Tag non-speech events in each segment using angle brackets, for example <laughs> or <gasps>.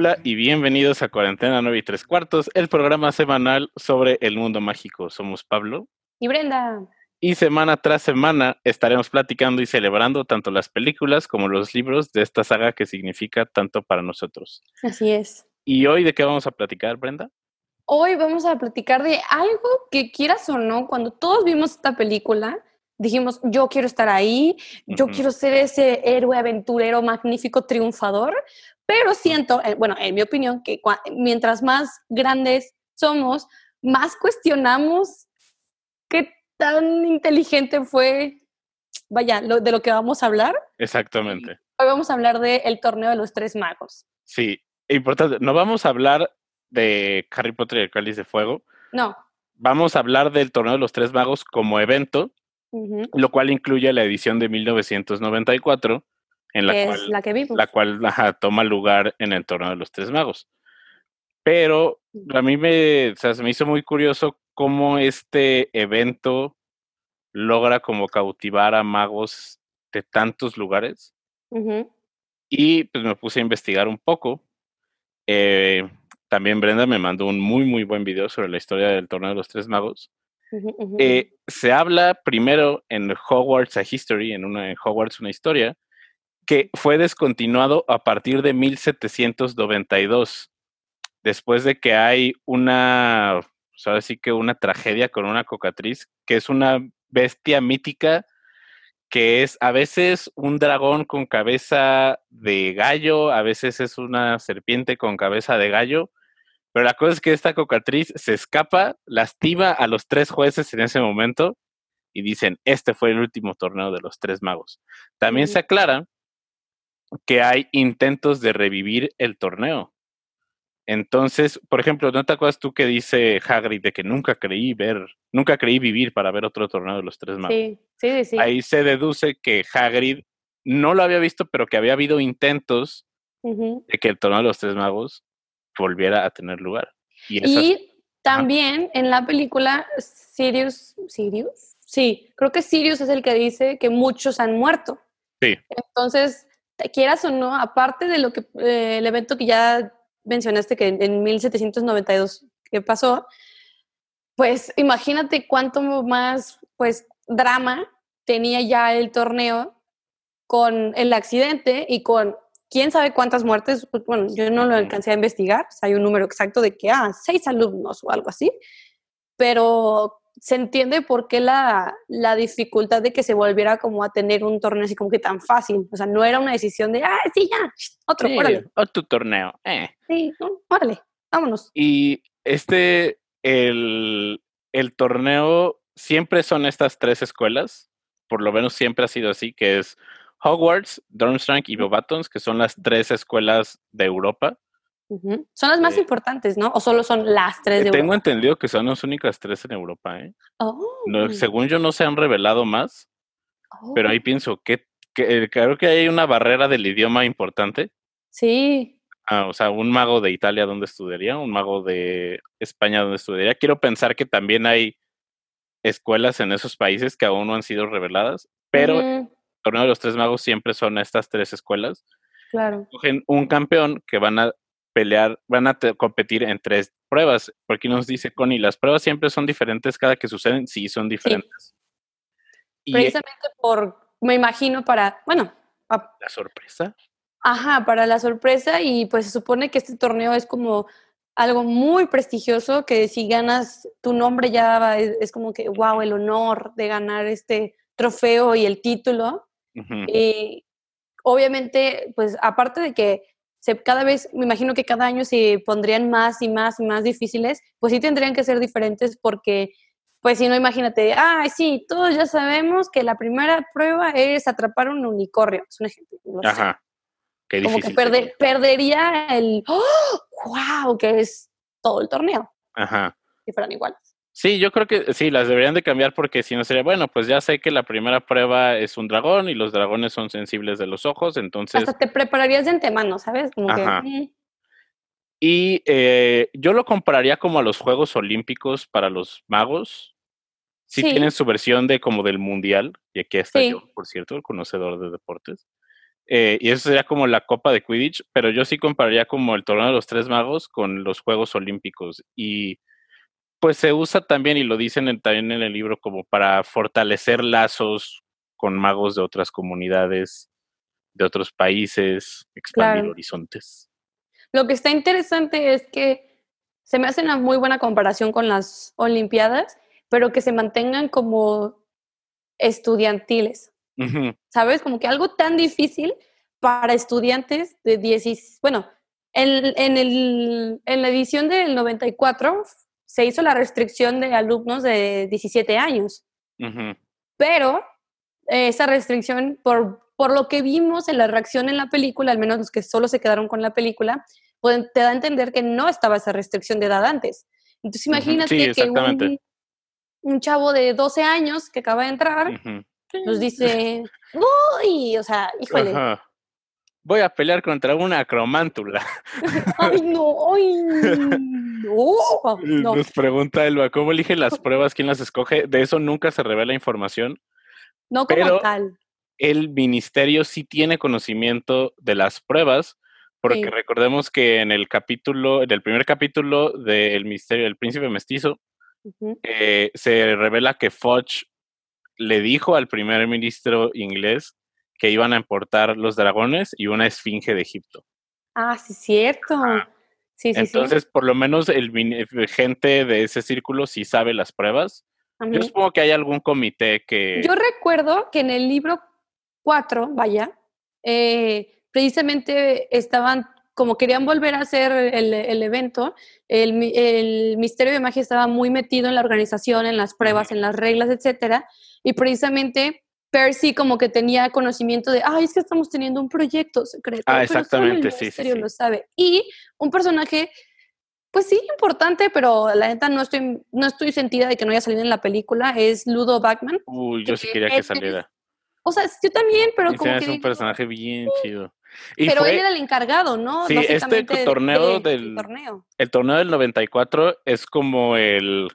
Hola y bienvenidos a Cuarentena 9 y 3 cuartos, el programa semanal sobre el mundo mágico. Somos Pablo y Brenda. Y semana tras semana estaremos platicando y celebrando tanto las películas como los libros de esta saga que significa tanto para nosotros. Así es. ¿Y hoy de qué vamos a platicar, Brenda? Hoy vamos a platicar de algo que quieras o no, cuando todos vimos esta película, dijimos, yo quiero estar ahí, yo quiero ser ese héroe aventurero magnífico, triunfador, pero siento, eh, bueno, en mi opinión, que mientras más grandes somos, más cuestionamos qué tan inteligente fue, vaya, lo, de lo que vamos a hablar. Exactamente. Hoy vamos a hablar del torneo de los tres magos. Sí, importante, no vamos a hablar de Harry Potter y el Cáliz de Fuego. No. Vamos a hablar del torneo de los tres magos como evento, lo cual incluye la edición de 1994 en la cual, la, que la cual toma lugar en el torneo de los tres magos. Pero a mí me, se me hizo muy curioso cómo este evento logra como cautivar a magos de tantos lugares. Y pues me puse a investigar un poco. Eh, también Brenda me mandó un muy, muy buen video sobre la historia del torneo de los tres magos. Eh, se habla primero en Hogwarts a History, en, una, Hogwarts una historia, que fue descontinuado a partir de 1792, después de que hay una, sabes sí que una tragedia con una cocatriz, que es una bestia mítica que es a veces un dragón con cabeza de gallo, a veces es una serpiente con cabeza de gallo, pero la cosa es que esta cocatriz se escapa, lastima a los tres jueces en ese momento y dicen, este fue el último torneo de los tres magos. También se aclara que hay intentos de revivir el torneo. Entonces, por ejemplo, ¿no te acuerdas tú que dice Hagrid de que nunca creí ver, nunca creí vivir para ver otro torneo de los tres magos? Sí, sí, sí. Ahí se deduce que Hagrid no lo había visto, pero que había habido intentos de que el torneo de los tres magos volviera a tener lugar. Y, también en la película Sirius, Sirius, sí, creo que Sirius es el que dice que muchos han muerto. Sí. Entonces, quieras o no, aparte de lo que eh, el evento que ya mencionaste que en, 1792 que pasó, pues imagínate cuánto más pues drama tenía ya el torneo con el accidente y con quién sabe cuántas muertes, pues, bueno, yo no lo alcancé a investigar, hay un número exacto de que, ah, seis alumnos o algo así, pero se entiende por qué la, la, dificultad de que se volviera como a tener un torneo así como que tan fácil. O sea, no era una decisión de, ah, sí, ya, otro, Otro torneo, eh. Sí, órale, vámonos. Y este, el, el torneo, siempre son estas tres escuelas, por lo menos siempre ha sido así, que es Hogwarts, Durmstrang y Bobatons, que son las tres escuelas de Europa. Son las más importantes, ¿no? ¿O solo son las tres de Tengo entendido que son las únicas tres en Europa, ¿eh? Oh. según yo no se han revelado más, pero ahí oh. pienso que, que, creo que hay una barrera del idioma importante. Sí. Ah, o sea, un mago de Italia donde estudiaría, un mago de España donde estudiaría. Quiero pensar que también hay escuelas en esos países que aún no han sido reveladas, pero el torneo de los tres magos siempre son estas tres escuelas. Claro. Cogen un campeón que van a pelear, van a competir en tres pruebas. Porque nos dice Connie, las pruebas siempre son diferentes cada que suceden, sí, son diferentes. Precisamente por, me imagino, para, bueno. la sorpresa. Ajá, para la sorpresa y pues se supone que este torneo es como algo muy prestigioso, que si ganas tu nombre ya es, como que, wow, el honor de ganar este trofeo y el título. Y obviamente, pues aparte de que cada vez, me imagino que cada año se pondrían más y más y más difíciles, pues sí tendrían que ser diferentes porque, pues si no, imagínate, ah, sí, todos ya sabemos que la primera prueba es atrapar un unicornio, es un ejemplo. Ajá. Qué difícil. Como que perdería el, ¡oh! wow, que es todo el torneo. Ajá. Si fueran iguales. Sí, yo creo que sí, las deberían de cambiar porque si no sería, bueno, pues ya sé que la primera prueba es un dragón y los dragones son sensibles de los ojos, entonces... Hasta te prepararías de antemano, ¿sabes? Como Ajá. Que, mm. Y eh, yo lo compararía como a los Juegos Olímpicos para los magos. Sí, tienen su versión de como del mundial, y aquí está yo, por cierto, el conocedor de deportes. eh, y eso sería como la Copa de Quidditch, pero yo sí compararía como el torneo de los tres magos con los Juegos Olímpicos. Y pues se usa también, y lo dicen también en el libro, como para fortalecer lazos con magos de otras comunidades, de otros países, expandir horizontes. Lo que está interesante es que se me hace una muy buena comparación con las Olimpiadas, pero que se mantengan como estudiantiles. ¿Sabes? Como que algo tan difícil para estudiantes de 10, bueno, en, en, en la edición del 94 se hizo la restricción de alumnos de 17 años, pero esa restricción, por, por lo que vimos en la reacción en la película, al menos los que solo se quedaron con la película, te da a entender que no estaba esa restricción de edad antes. Entonces imagínate que un, un, chavo de 12 años que acaba de entrar nos dice, uy, o sea, híjole. Voy a pelear contra una cromántula. <laughs> Ay, no, ay, <laughs> no. Nos pregunta Elba, ¿cómo elige las <laughs> pruebas? ¿Quién las escoge? De eso nunca se revela información. No como pero tal. El ministerio sí tiene conocimiento de las pruebas, porque recordemos que en el capítulo, en el primer capítulo del misterio del príncipe mestizo, eh, se revela que Fudge le dijo al primer ministro inglés que iban a importar los dragones y una esfinge de Egipto. Ah, sí, cierto. Sí, sí, Entonces, por lo menos el, gente de ese círculo sí sabe las pruebas. Yo supongo que hay algún comité que... Yo recuerdo que en el libro 4, vaya, eh, precisamente estaban, como querían volver a hacer el, el evento, el, el, Misterio de Magia estaba muy metido en la organización, en las pruebas, en las reglas, etcétera, y precisamente Percy como que tenía conocimiento de, ay, es que estamos teniendo un proyecto secreto. Ah, exactamente, sí, sí, lo sabe. Y un personaje, pues sí, importante, pero la neta no estoy, no estoy sentida de que no haya salido en la película, es Ludo Bachman. Uy, yo sí quería que saliera. o sea, yo también, pero como que... Es un personaje bien chido. pero él era el encargado, ¿no? Sí, este torneo del... Torneo. El torneo del 94 es como el...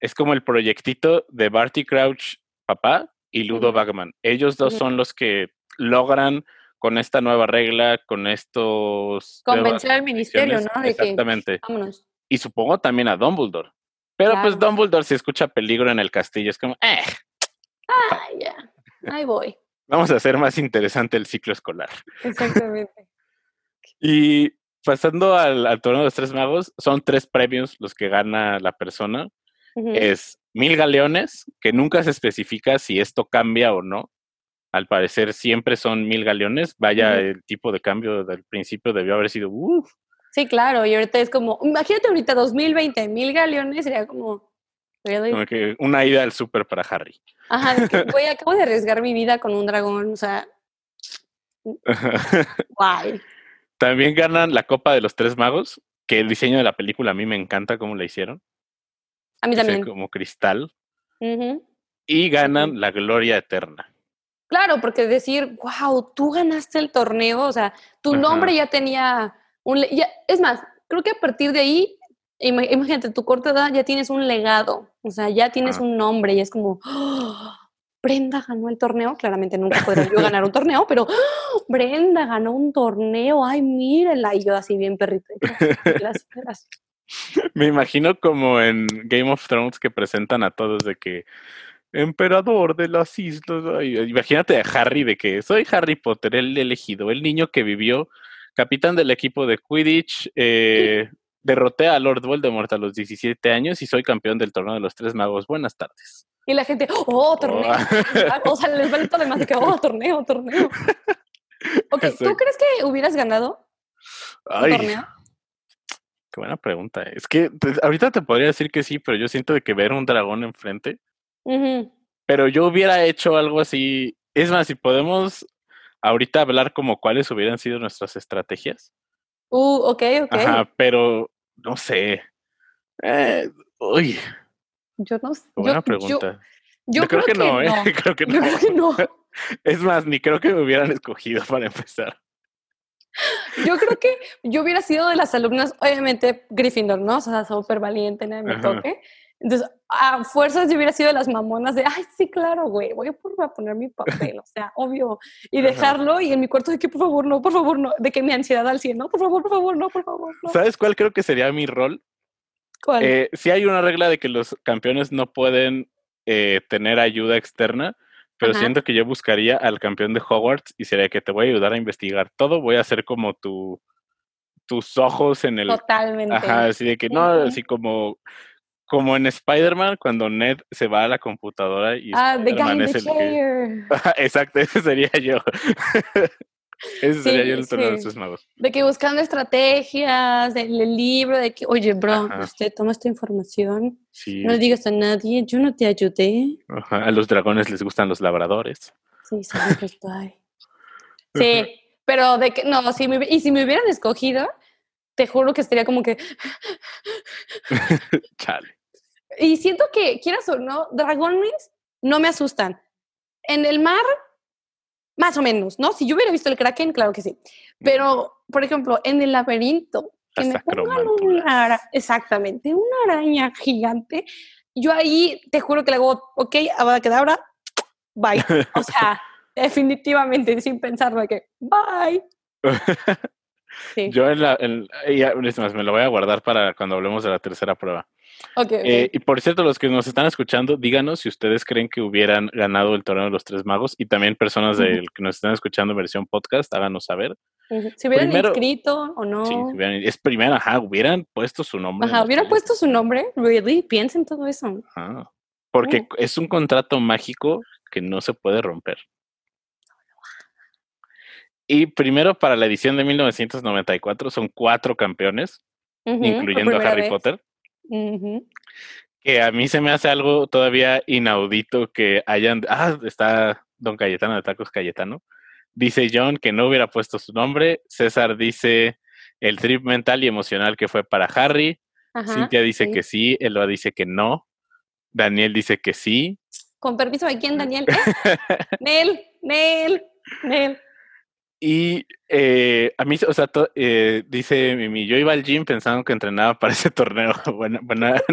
Es como el proyectito de Barty Crouch, papá, y Ludo Bagman. Ellos dos son los que logran con esta nueva regla, con estos... Convencer al ministerio, ¿no? exactamente. Y supongo también a Dumbledore. Pero pues Dumbledore si escucha peligro en el castillo, es como, eh. Ah, ya. Ahí voy. Vamos a hacer más interesante el ciclo escolar. Exactamente. <laughs> y pasando al, al torneo de los tres magos, son tres premios los que gana la persona. Es mil galeones, que nunca se especifica si esto cambia o no. Al parecer siempre son mil galeones. Vaya, el tipo de cambio del principio debió haber sido... Sí, claro, y ahorita es como, imagínate ahorita 2020, mil galeones sería como... que una ida al súper para Harry. Ajá, voy, <laughs> acabo de arriesgar mi vida con un dragón, o sea... Guay. <laughs> También ganan la Copa de los Tres Magos, que el diseño de la película a mí me encanta cómo la hicieron. A mí también. Como cristal. Y ganan la gloria eterna. Claro, porque decir, wow, tú ganaste el torneo, o sea, tu nombre ya tenía un... Ya, es más, creo que a partir de ahí, imagínate, tu corta edad ya tienes un legado, o sea, ya tienes un nombre y es como, ¡Oh! Brenda ganó el torneo, claramente nunca podría yo ganar un <laughs> torneo, pero ¡Oh! Brenda ganó un torneo, ay, mírenla, y yo así bien perrito. Gracias, gracias. <laughs> Me imagino como en Game of Thrones que presentan a todos de que emperador de las islas. imagínate a Harry de que soy Harry Potter, el elegido, el niño que vivió, capitán del equipo de Quidditch, eh, <laughs> derroté a Lord Voldemort a los 17 años y soy campeón del torneo de los tres magos. Buenas tardes. Y la gente, oh, torneo. Oh. o sea, les vale todo demás de que, oh, <laughs> torneo, torneo. Ok, ¿tú crees que hubieras ganado un torneo? Qué buena pregunta. Es que ahorita te podría decir que sí, pero yo siento de que ver un dragón enfrente. Pero yo hubiera hecho algo así. Es más, si podemos ahorita hablar como cuáles hubieran sido nuestras estrategias. Uh, ok, ok. Ajá, pero no sé. Eh, uy. Yo no sé. Buena pregunta. Yo, creo, que, no, ¿eh? <laughs> creo que no. Creo que no. <laughs> Es más, ni creo que me hubieran escogido para empezar. Yo creo que yo hubiera sido de las alumnas, obviamente Gryffindor, ¿no? O sea, súper valiente en mi toque. Entonces, a fuerzas yo hubiera sido de las mamonas de, ay, sí, claro, güey, voy a, poner mi papel, o sea, obvio. Y Ajá. dejarlo y en mi cuarto de que, por favor, no, por favor, no. De que mi ansiedad al 100, no, por favor, por favor, no, por favor, no. ¿Sabes cuál creo que sería mi rol? ¿Cuál? Eh, sí hay una regla de que los campeones no pueden eh, tener ayuda externa, pero Ajá. siento que yo buscaría al campeón de Hogwarts y sería que te voy a ayudar a investigar todo, voy a hacer como tu tus ojos en el Totalmente. Ajá, así de que no, así como como en Spider-Man cuando Ned se va a la computadora y ah, the guy in the que chair. <laughs> Exacto, ese sería yo. <laughs> ese sería Sí, yo el torneo sí. tres magos. De que buscando estrategias, del el libro, de que, oye, bro, Ajá. usted toma esta información, Sí. no le digas a nadie, yo no te ayudé. Ajá, A los dragones les gustan los labradores. Sí. <laughs> Sí, pero de que, no, si me, y si me hubieran escogido, te juro que estaría como que, <laughs> Chale. y siento que, quieras o no, dragones no me asustan. En el mar, más o menos, ¿no? Si yo hubiera visto el kraken, claro que sí. Pero, por ejemplo, en el laberinto, que me pongan una ara- exactamente, una araña gigante, yo ahí te juro que le hago, ok, abacadabra, bye. O sea, <laughs> definitivamente, sin pensarlo, que, bye. <laughs> Sí. Yo en la, en- ya, me lo voy a guardar para cuando hablemos de la tercera prueba. Eh, y por cierto, los que nos están escuchando, díganos si ustedes creen que hubieran ganado el torneo de los tres magos y también personas del que nos están escuchando en versión podcast, háganos saber. Si hubieran primero- inscrito o no. Sí, si hubieran- es primero, ajá, hubieran puesto su nombre. Ajá, el hubiera proyecto. puesto su nombre, really, piensen todo eso. Ajá. Porque es un contrato mágico que no se puede romper. Y primero para la edición de 1994 son cuatro campeones, incluyendo a Harry vez. Potter, Que a mí se me hace algo todavía inaudito que hayan... Ah, está Don Cayetano de Tacos Cayetano. Dice John que no hubiera puesto su nombre. César dice el trip mental y emocional que fue para Harry. Ajá, Cintia dice sí. que sí, Eloa dice que no. Daniel dice que sí. Con permiso, ¿de quién, <laughs> Daniel? Nel, Nel, Nel. Y eh, a mí, o sea, to- eh, dice Mimi, yo iba al gym pensando que entrenaba para ese torneo. <laughs> buena buena. <laughs>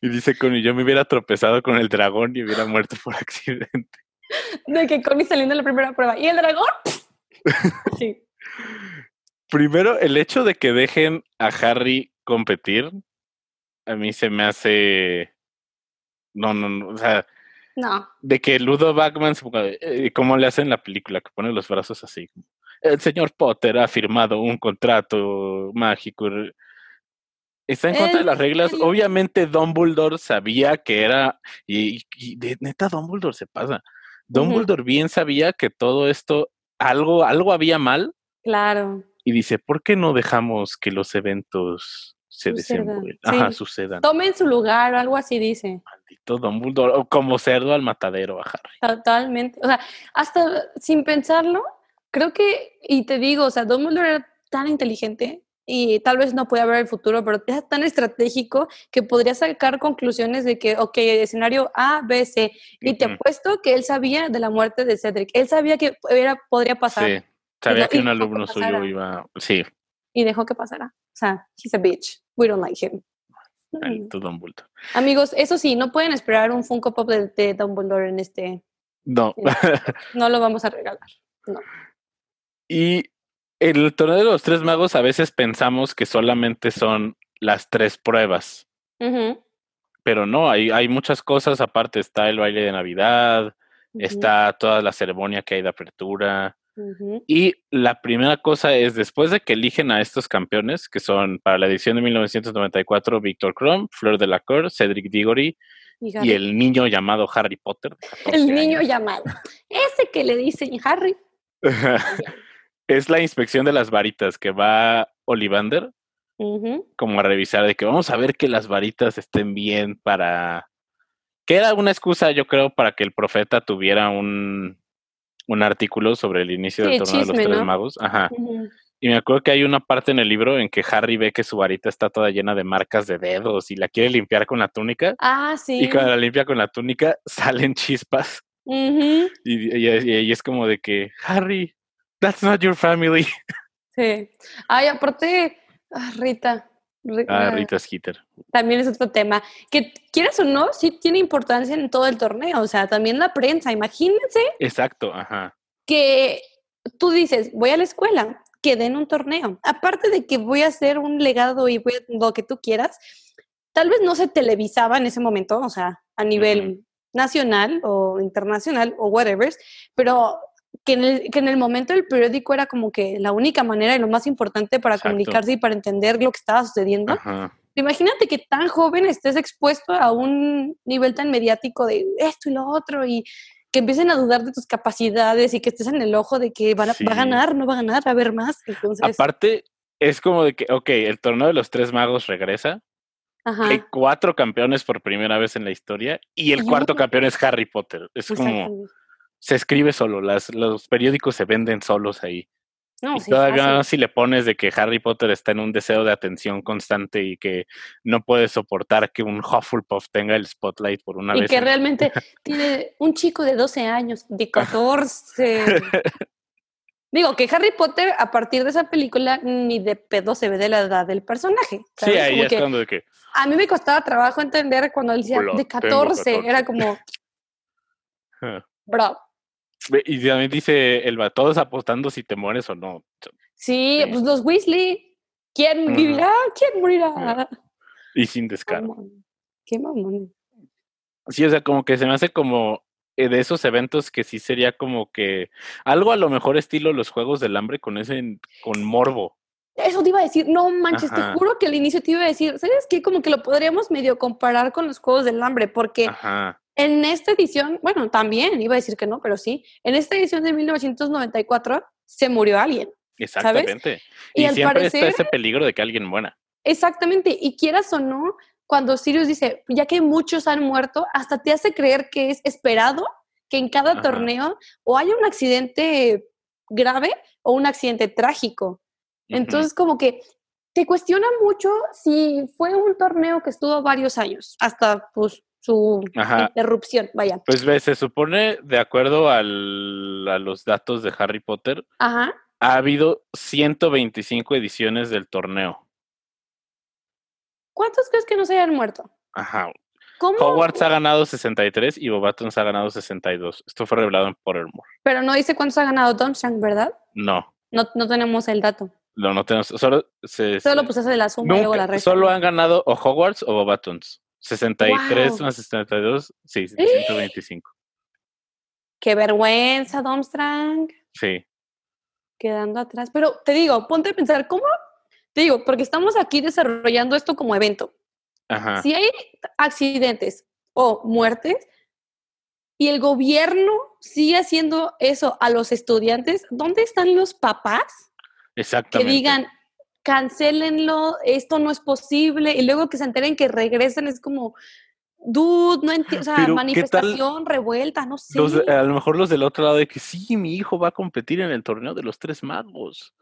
Y dice Connie, yo me hubiera tropezado con el dragón y hubiera muerto por <laughs> accidente. De que Connie saliendo en la primera prueba. ¿Y el dragón? Sí. Primero, el hecho de que dejen a Harry competir, a mí se me hace... No, no, no, o sea, No. de que Ludo Bagman, eh, como le hacen en la película, que pone los brazos así. El señor Potter ha firmado un contrato mágico. Está en contra de ¿En las reglas. serio? Obviamente Dumbledore sabía que era, y, y de neta Dumbledore se pasa. Dumbledore bien sabía que todo esto, algo, algo había mal, Claro. y dice, ¿por qué no dejamos que los eventos se desenvuelvan? Ajá, sí. sucedan. Tomen su lugar o algo así dice. Maldito Dumbledore, o como cerdo al matadero a Harry. Totalmente. O sea, hasta sin pensarlo, creo que, y te digo, o sea, Dumbledore era tan inteligente y tal vez no podía ver el futuro, pero era tan estratégico que podría sacar conclusiones de que, ok, escenario A, B, C. Y te Ujú. apuesto que él sabía de la muerte de Cedric. Él sabía que era, podría pasar Sí, sabía que y un dejó que alumno suyo iba. Sí, y dejó que pasara. O sea, he's a bitch. We don't like him. Mm. Dumbledore. Amigos, eso sí, no pueden esperar un Funko Pop de, de Dumbledore en este. No. <laughs> No lo vamos a regalar. y el torneo de los tres magos a veces pensamos que solamente son las tres pruebas, pero no, hay, hay muchas cosas. Aparte está el baile de Navidad, está toda la ceremonia que hay de apertura. Y la primera cosa es, después de que eligen a estos campeones, que son para la edición de 1994, Víctor Krum, Fleur de la Cour, Cedric Diggory Y el niño llamado Harry Potter. de 14 El niño años. llamado. Ese que le dicen Harry. <laughs> es la inspección de las varitas que va Olivander como a revisar de que vamos a ver que las varitas estén bien para que era una excusa yo creo para que el profeta tuviera un un artículo sobre el inicio Sí, del torneo de los tres ¿no? magos ajá y me acuerdo que hay una parte en el libro en que Harry ve que su varita está toda llena de marcas de dedos y la quiere limpiar con la túnica Ah, sí. y cuando la limpia con la túnica <laughs> salen chispas y- y- y es como de que Harry that's not your family Sí. Ay, aparte, ah, Rita, Ah, Rita Skeeter. También es otro tema. Que quieras o no, sí tiene importancia en todo el torneo. O sea, también la prensa. Imagínense. Exacto, ajá. Que tú dices, voy a la escuela, que den un torneo. Aparte de que voy a hacer un legado y voy a, lo que tú quieras, tal vez no se televisaba en ese momento, o sea, a nivel nacional o internacional o whatever, pero que en, el, que en el momento del periódico era como que la única manera y lo más importante para comunicarse y para entender lo que estaba sucediendo. Imagínate que tan joven estés expuesto a un nivel tan mediático de esto y lo otro y que empiecen a dudar de tus capacidades y que estés en el ojo de que va a ganar, no va a ganar, va a haber más. Aparte, es como de que, ok, el torneo de los tres magos regresa. Hay cuatro campeones por primera vez en la historia y el cuarto campeón es Harry Potter. Es como se escribe solo, las, los periódicos se venden solos ahí. No, y todavía si le pones de que Harry Potter está en un deseo de atención constante y que no puede soportar que un Hufflepuff tenga el spotlight por una vez. Y que realmente tiene un chico de 12 años, de 14. <laughs> Digo que Harry Potter, a partir de esa película, ni de pedo se ve de la edad del personaje. Sí, ahí es cuando de que. A mí me costaba trabajo entender cuando él decía de 14, era como. <laughs> Bro, y también dice el todos apostando si te mueres o no. Sí, pues los Weasley. ¿Quién vivirá? ¿Quién morirá? Y sin descaro. Qué mamón. Sí, o sea, como que se me hace como eh, de esos eventos que sí sería como que algo a lo mejor estilo los Juegos del Hambre con ese, con morbo. Eso te iba a decir, no manches, te juro que al inicio te iba a decir, ¿sabes qué? Como que lo podríamos medio comparar con los Juegos del Hambre, porque en esta edición, bueno, también iba a decir que no, pero sí, en esta edición de 1994 se murió alguien. Exactamente. Y, siempre está ese peligro de que alguien muera. Exactamente. Y quieras o no, cuando Sirius dice, ya que muchos han muerto, hasta te hace creer que es esperado que en cada torneo o haya un accidente grave o un accidente trágico. Entonces, como que te cuestiona mucho si fue un torneo que estuvo varios años, hasta pues su interrupción, vaya. Pues ve, se supone, de acuerdo al, a los datos de Harry Potter, ha habido 125 ediciones del torneo. ¿Cuántos crees que no se hayan muerto? Ajá. ¿Cómo? Hogwarts ha ganado 63 y Bobatons ha ganado 62. Esto fue revelado en Pottermore. Pero no dice cuántos ha ganado Dunshank, ¿verdad? No. No, no tenemos el dato. No, no tenemos. Solo, se, solo pues hace la suma y luego la resta. Solo han ganado o Hogwarts o Bobatons. 63 más 62, sí, 125. Qué vergüenza, Domstrang. Sí. Quedando atrás. Pero te digo, ponte a pensar, ¿cómo? Te digo, porque estamos aquí desarrollando esto como evento. Ajá. Si hay accidentes o muertes y el gobierno sigue haciendo eso a los estudiantes, ¿dónde están los papás? Exactamente. Que digan, cancelenlo, esto no es posible, y luego que se enteren que regresan es como, dude, no entiendo, o sea, manifestación, revuelta, no sé. a lo mejor los del otro lado de que sí, mi hijo va a competir en el torneo de los tres magos.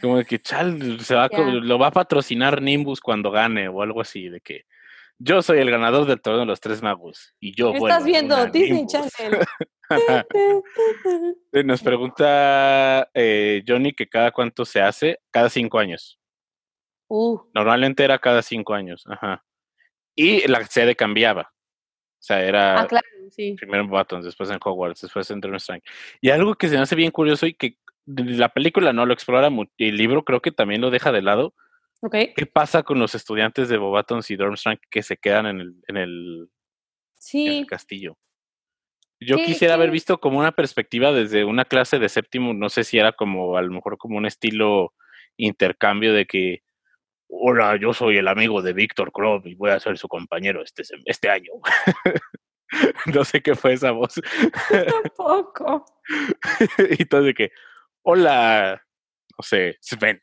Como de que chal, se va, lo va a patrocinar Nimbus cuando gane o algo así, de que yo soy el ganador del torneo de los tres magos y yo Estás viendo Disney Channel. <laughs> Nos pregunta eh, Johnny que cada cuánto se hace, cada cinco años. Uh. Normalmente era cada cinco años, ajá. Y la sede cambiaba. O sea, era ah, claro, sí. primero en Buttons, después en Hogwarts, después en Strange. Y algo que se me hace bien curioso y que la película no lo explora mucho, y el libro creo que también lo deja de lado. Okay. ¿Qué pasa con los estudiantes de Bobatons y Durmstrang que se quedan en el, en el, sí. en el castillo? Yo quisiera haber visto como una perspectiva desde una clase de séptimo, no sé si era como a lo mejor como un estilo intercambio de que, hola, yo soy el amigo de Víctor Krop y voy a ser su compañero este, este año. <laughs> no sé qué fue esa voz. Tampoco. <laughs> y todo de que, hola, no sé, Sven.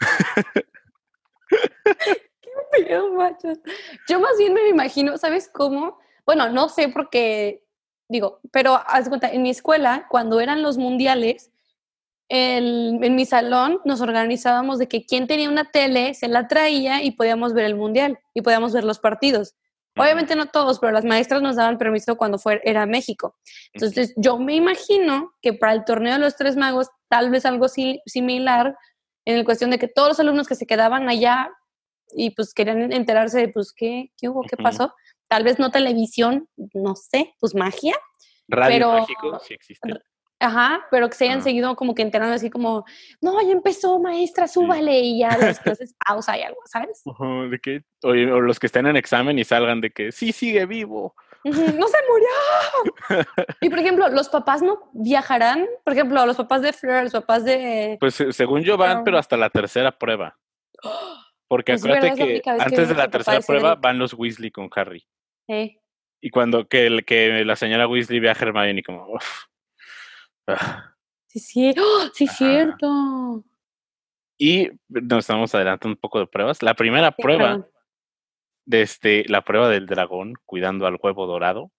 <laughs> Qué pedo, macho. Yo más bien me imagino, ¿sabes cómo? bueno, no sé por qué, digo, pero haz cuenta, en mi escuela, cuando eran los mundiales, en mi salón nos organizábamos de que quien tenía una tele se la traía y podíamos ver el mundial y podíamos ver los partidos. Obviamente no todos, pero las maestras nos daban permiso cuando fue, era México. Entonces yo me imagino que para el torneo de los tres magos, tal vez algo similar, en el cuestión de que todos los alumnos que se quedaban allá y pues querían enterarse de pues qué, qué hubo, qué pasó. Tal vez no televisión, no sé, pues magia. Radio Pero- mágico sí existe. Ajá, pero que se hayan Ah. seguido como que enterando así como, no, ya empezó, maestra, súbale, y ya después es pausa y algo, ¿sabes? Ujú, de que, o los que estén en examen y salgan de que sí sigue vivo. ¡No se murió! y por ejemplo, los papás no viajarán, por ejemplo, los papás de Fleur, los papás de... Pues eh, según yo van, Pero- hasta la tercera prueba. Porque Es acuérdate que antes de la tercera prueba van los Weasley con Harry. Eh, Y cuando que, el- que la señora Weasley ve a Hermione como... "Uf". Ah. sí, sí, ¡Oh! sí, Ajá. cierto. Y nos estamos adelantando un poco de pruebas. La primera prueba, perdón. de este, la prueba del dragón cuidando al huevo dorado.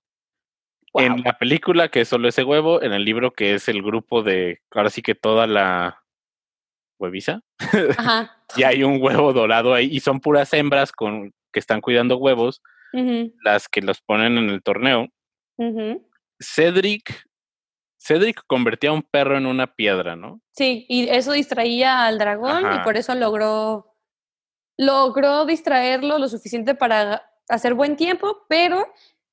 En la película, que es solo ese huevo, en el libro, que es el grupo de, ahora sí que toda la hueviza, Ajá. <laughs> y hay un huevo dorado ahí, y son puras hembras con, que están cuidando huevos, las que los ponen en el torneo. Cedric, Cedric convertía a un perro en una piedra, ¿no? Sí, y eso distraía al dragón y por eso logró, logró distraerlo lo suficiente para hacer buen tiempo, pero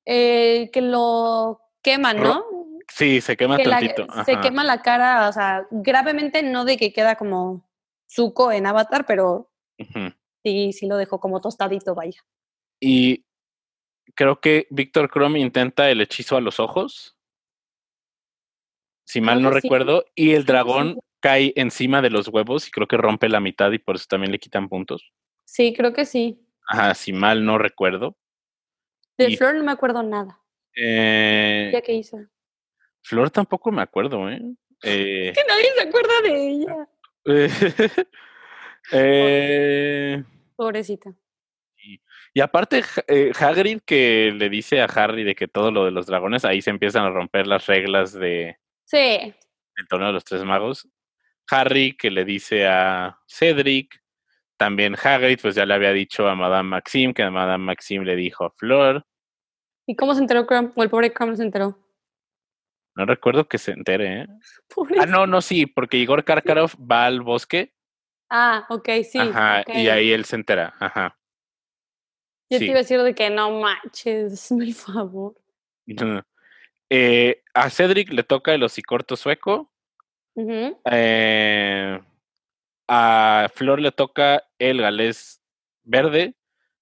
eh, que lo queman, ¿no? Sí, se quema que la- tantito. se quema la cara, o sea, gravemente no de que queda como suco en Avatar, pero sí, sí lo dejó como tostadito, vaya. Y creo que Víctor Krum intenta el hechizo a los ojos. Si mal Creo no sí, recuerdo. Y el sí. dragón cae encima de los huevos y creo que rompe la mitad y por eso también le quitan puntos. Sí, creo que sí. Ajá, si mal no recuerdo. De Y- Flor no me acuerdo nada. Eh, ¿Ya qué hizo? Flor tampoco me acuerdo, ¿eh? <laughs> Eh, Que nadie se acuerda de ella. <laughs> eh, Pobrecita. y aparte, eh, Hagrid que le dice a Harry de que todo lo de los dragones, ahí se empiezan a romper las reglas de, Sí, el torneo de los tres magos. Harry que le dice a Cedric. También Hagrid, pues ya le había dicho a Madame Maxime, que Madame Maxime le dijo a Flor. ¿Y cómo se enteró Crumb? O el pobre Crumb se enteró. No recuerdo que se entere, ¿eh? <laughs> Pobre- Ah, no, no, sí, porque Igor Karkaroff va al bosque. Ah, ok, sí. ajá, y ahí él se entera. Ajá. Yo sí. te iba a decir de que no manches, <laughs> mi favor. Eh, a Cedric le toca el hocicorto sueco. Ujú, eh, a Flor le toca el galés verde.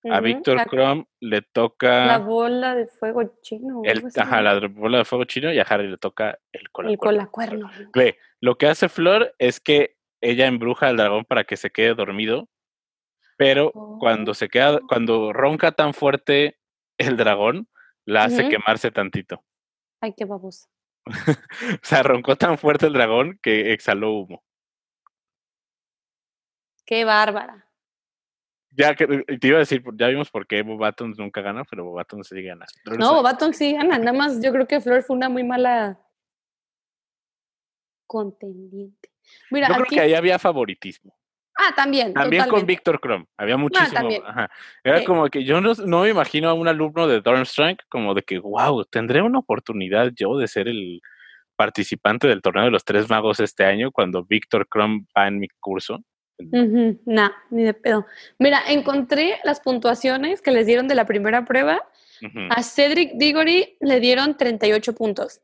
A. Víctor La- Krum le La toca bola de fuego chino. el, ajá, la bola de fuego chino y a Harry le toca el cola. El colacuerno. Ve, lo que hace Flor es que ella embruja al dragón para que se quede dormido, pero cuando se queda, Oh. cuando ronca tan fuerte el dragón, la hace quemarse tantito. Ay, qué babosa. <laughs> O sea, roncó tan fuerte el dragón que exhaló humo. Qué bárbara. Ya que te iba a decir, ya vimos por qué Bobatón nunca gana, pero Bobatón sí gana. No, Bobatón sí gana. Nada más yo creo que Flor fue una muy mala contendiente. Mira, Yo creo que ahí había favoritismo. Ah, también. También con. Víctor Krum. Había muchísimo. ajá. Era como que yo no, no me imagino a un alumno de Durmstrang como de que, wow, tendré una oportunidad yo de ser el participante del torneo de los tres magos este año cuando Víctor Krum va en mi curso. Ujú, nah, ni de pedo. Mira, encontré las puntuaciones que les dieron de la primera prueba. A Cedric Diggory le dieron 38 puntos.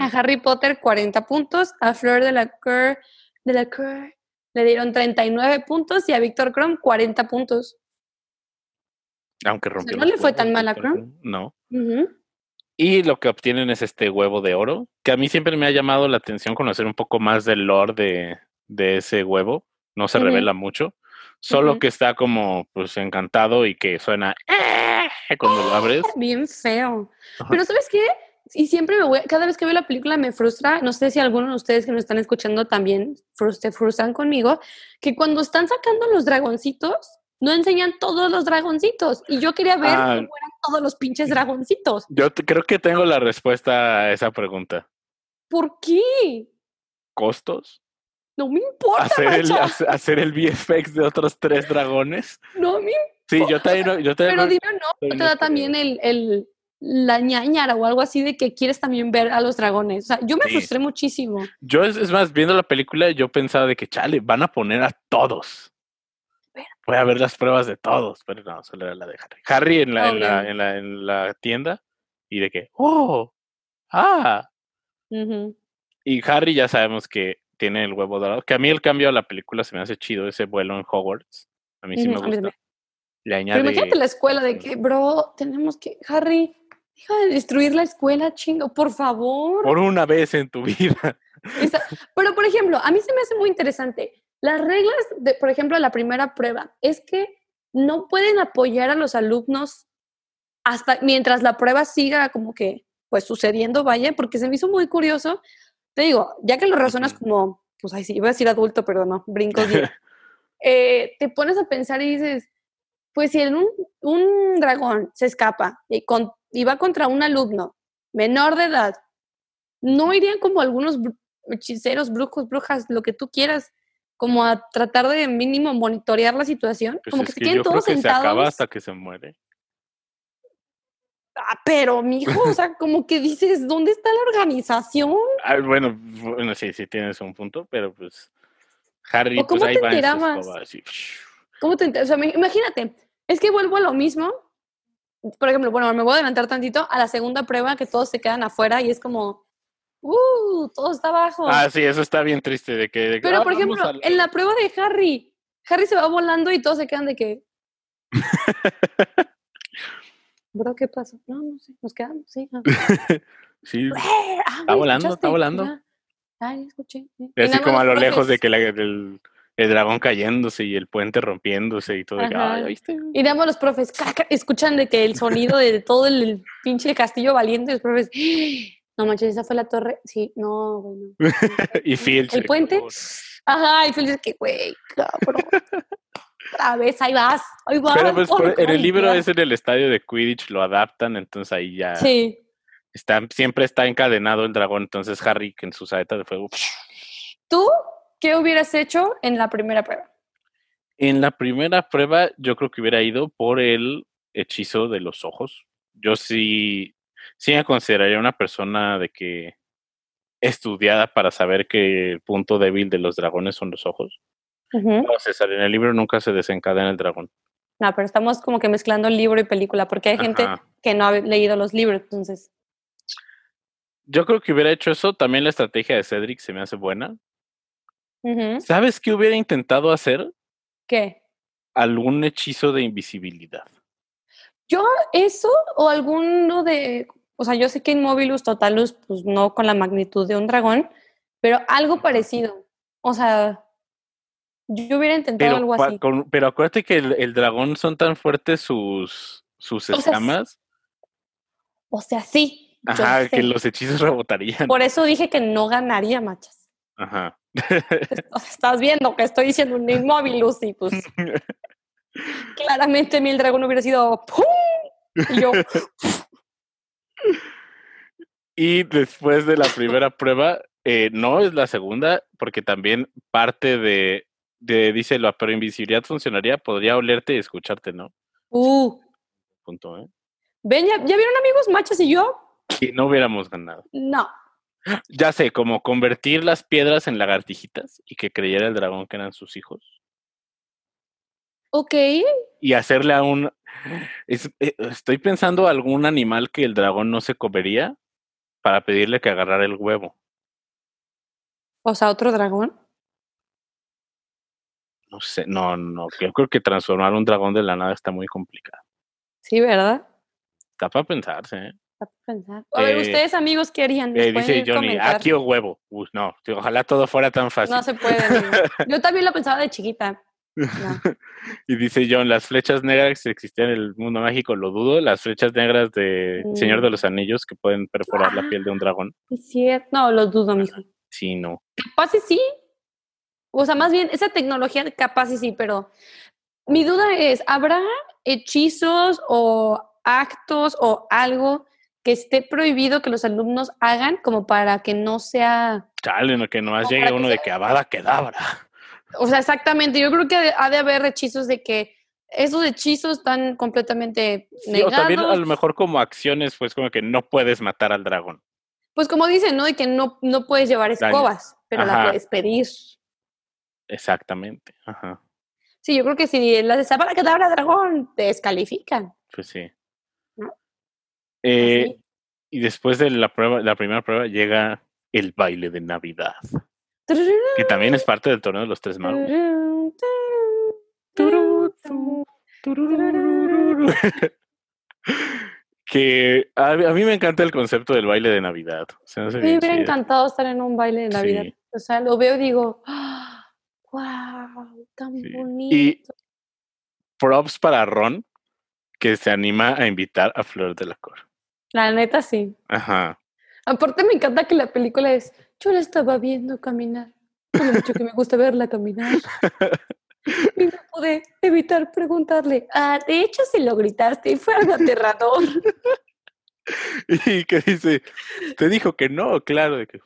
A Harry Potter 40 puntos. A Fleur de la Cour, de la Cour le dieron 39 puntos y a Víctor Krum 40 puntos. Aunque rompió. no le fue tan mal a. Krum, No. Y lo que obtienen es este huevo de oro, que a mí siempre me ha llamado la atención conocer un poco más del lore de, de ese huevo. No se revela mucho, solo que está como pues encantado y que suena "Eh", cuando lo abres. <gasps> Bien feo. Ajá. Pero ¿sabes qué? Y siempre me voy, cada vez que veo la película me frustra, no sé si alguno de ustedes que nos están escuchando también se frustran conmigo, que cuando están sacando los dragoncitos, no enseñan todos los dragoncitos. Y yo quería ver Ah. cómo eran todos los pinches dragoncitos. Yo creo que tengo la respuesta a esa pregunta. ¿Por qué? ¿Costos? No me importa, ¿Hacer el, macha. hacer el VFX de otros tres dragones? No me Sí, yo también. Yo también Pero dime, no, ¿no te da listo, también el, el, la ñañara o algo así de que quieres también ver a los dragones. O sea, yo me Sí. frustré muchísimo. Yo, es, es más, viendo la película, yo pensaba de que, chale, van a poner a todos. Voy a ver las pruebas de todos, pero no, solo era la de Harry. Harry en la, en la, en la, en la tienda y de que, oh, ah. Y Harry ya sabemos que tiene el huevo dorado. Que a mí el cambio a la película se me hace chido, ese vuelo en Hogwarts. A mí sí me gusta. Le Pero añade... imagínate la escuela de que, bro, tenemos que, Harry, deja de destruir la escuela, chingo, por favor. Por una vez en tu vida. Esa- Pero, por ejemplo, a mí se me hace muy interesante. Las reglas, de, por ejemplo, la primera prueba es que no pueden apoyar a los alumnos hasta mientras la prueba siga como que, pues, sucediendo, vaya, porque se me hizo muy curioso. Te digo, ya que lo razonas como, pues, ay, sí, iba a decir adulto, pero no, brincos. <laughs> Eh, te pones a pensar y dices, pues si en un, un dragón se escapa y, con, y va contra un alumno menor de edad, no irían como algunos hechiceros, brujos, brujas, lo que tú quieras, como a tratar de mínimo monitorear la situación, Pues como que se que queden yo creo todos que se sentados. acaba hasta que se muere. Ah, pero, mijo, o sea, <laughs> como que dices, ¿dónde está la organización? Ah, bueno, bueno, sí, sí tienes un punto, pero pues Harry, ¿O pues cómo ahí te va enterabas? ¿Cómo te O sea, imagínate, es que vuelvo a lo mismo. Por ejemplo, bueno, me voy a adelantar tantito a la segunda prueba que todos se quedan afuera y es como, ¡uh! Todo está abajo. Ah, sí, eso está bien triste de que... de que, Pero, "Ah, por ejemplo, al-". en la prueba de Harry, Harry se va volando y todos se quedan de que. <laughs> <laughs> Bro, ¿qué pasó? No, no sé, nos quedamos, sí. <laughs> sí, Ah, Está volando, está volando. Ay, escuché. sí. y así como a lo lejos de que la- el dragón cayéndose y el puente rompiéndose y todo. "Ay, ¿ya viste? Y nada más los profes escuchan de que el sonido de todo el, el pinche castillo valiente, los profes, no manches, esa fue la torre. Sí, no, güey, <laughs> no. y Filch. ¿El puente? "Oh, Ajá, y Feliz que, güey, cabrón. <laughs> Otra vez, ahí vas, ahí vas. Pero pues por- en el libro es en el estadio de Quidditch, lo adaptan, entonces ahí ya Sí. está, siempre está encadenado el dragón, entonces Harry que en su saeta de fuego. ¿Tú qué hubieras hecho en la primera prueba? En la primera prueba yo creo que hubiera ido por el hechizo de los ojos. Yo sí, sí me consideraría una persona de que estudiada para saber que el punto débil de los dragones son los ojos. Ujú. No, César, en el libro nunca se desencadena el dragón. No, pero estamos como que mezclando libro y película, porque hay gente Ajá. que no ha leído los libros, entonces. Yo creo que hubiera hecho eso. También la estrategia de Cedric se me hace buena. ¿Sabes qué hubiera intentado hacer? ¿Qué? Algún hechizo de invisibilidad. Yo, eso o alguno de. O sea, yo sé que en Mobilus Totalus, pues no con la magnitud de un dragón, pero algo parecido. O sea, yo hubiera intentado Pero, algo así. con- pero acuérdate que el, el dragón son tan fuertes sus, sus escamas. O sea, sí. Ajá, que los hechizos <laughs> rebotarían. Por eso dije que no ganaría, machas. Ajá. O sea, estás viendo que estoy diciendo un Immobilus y pues <laughs> claramente mi el dragón hubiera sido ¡pum! Y yo, Y después de la primera prueba, eh, no es la segunda, porque también parte de, de díselo, pero invisibilidad funcionaría, podría olerte y escucharte, ¿no? uh, Punto, ¿eh? ven, ¿ya, ¿ya vieron amigos, machas y yo? Y no hubiéramos ganado. No. Ya sé, como convertir las piedras en lagartijitas y que creyera el dragón que eran sus hijos. Ok. Y hacerle a un... es- eh, estoy pensando algún animal que el dragón no se comería para pedirle que agarrara el huevo. O sea, otro dragón. No sé, no, no, yo creo que transformar un dragón de la nada está muy complicado. Sí, ¿verdad? Está para pensarse, ¿eh? Está para pensar. A ver, Eh, ustedes amigos, ¿qué harían? Eh, dice Johnny, comentar. aquí o huevo. Uy, no, ojalá todo fuera tan fácil. No se puede. <laughs> Yo también lo pensaba de chiquita. No. Y dice John, las flechas negras que existían en el mundo mágico, lo dudo. Las flechas negras de Señor de Mm. los Anillos que pueden perforar la Ah. piel de un dragón. Es cierto. No, lo dudo, mijo. Sí, no. Capaz sí. O sea, más bien, esa tecnología capaz y sí, pero mi duda es, ¿habrá hechizos o actos o algo que esté prohibido que los alumnos hagan como para que no sea... Chale, no, que nomás No, llegue para que uno de que Avada Kedavra. O sea, exactamente, yo creo que ha de haber hechizos de que esos hechizos están completamente Sí, negados. o también a lo mejor como acciones, pues como que no puedes matar al dragón. Pues como dicen, ¿no? De que no, no puedes llevar Daño. escobas, pero la Ajá. puedes pedir. Exactamente. Ajá. Sí, yo creo que si la desabra cadabra dragón, te descalifican. Pues sí. ¿No? Eh, y después de la prueba, la primera prueba, llega el baile de Navidad, que también es parte del torneo de los tres magos. <laughs> Que a, a mí me encanta el concepto del baile de Navidad. Me hubiera encantado estar en un baile de Navidad. Sí. O sea, lo veo y digo, wow, tan Sí. bonito. Y props para Ron, que se anima a invitar a Flor de la Cor. La neta, sí. Ajá. Aparte, me encanta que la película es, yo la estaba viendo caminar. Lo mucho que me gusta verla caminar. Y no pude evitar preguntarle. Ah, de hecho, si lo gritaste y fue algo aterrador. <laughs> Y que dice, te dijo que no, claro. de que.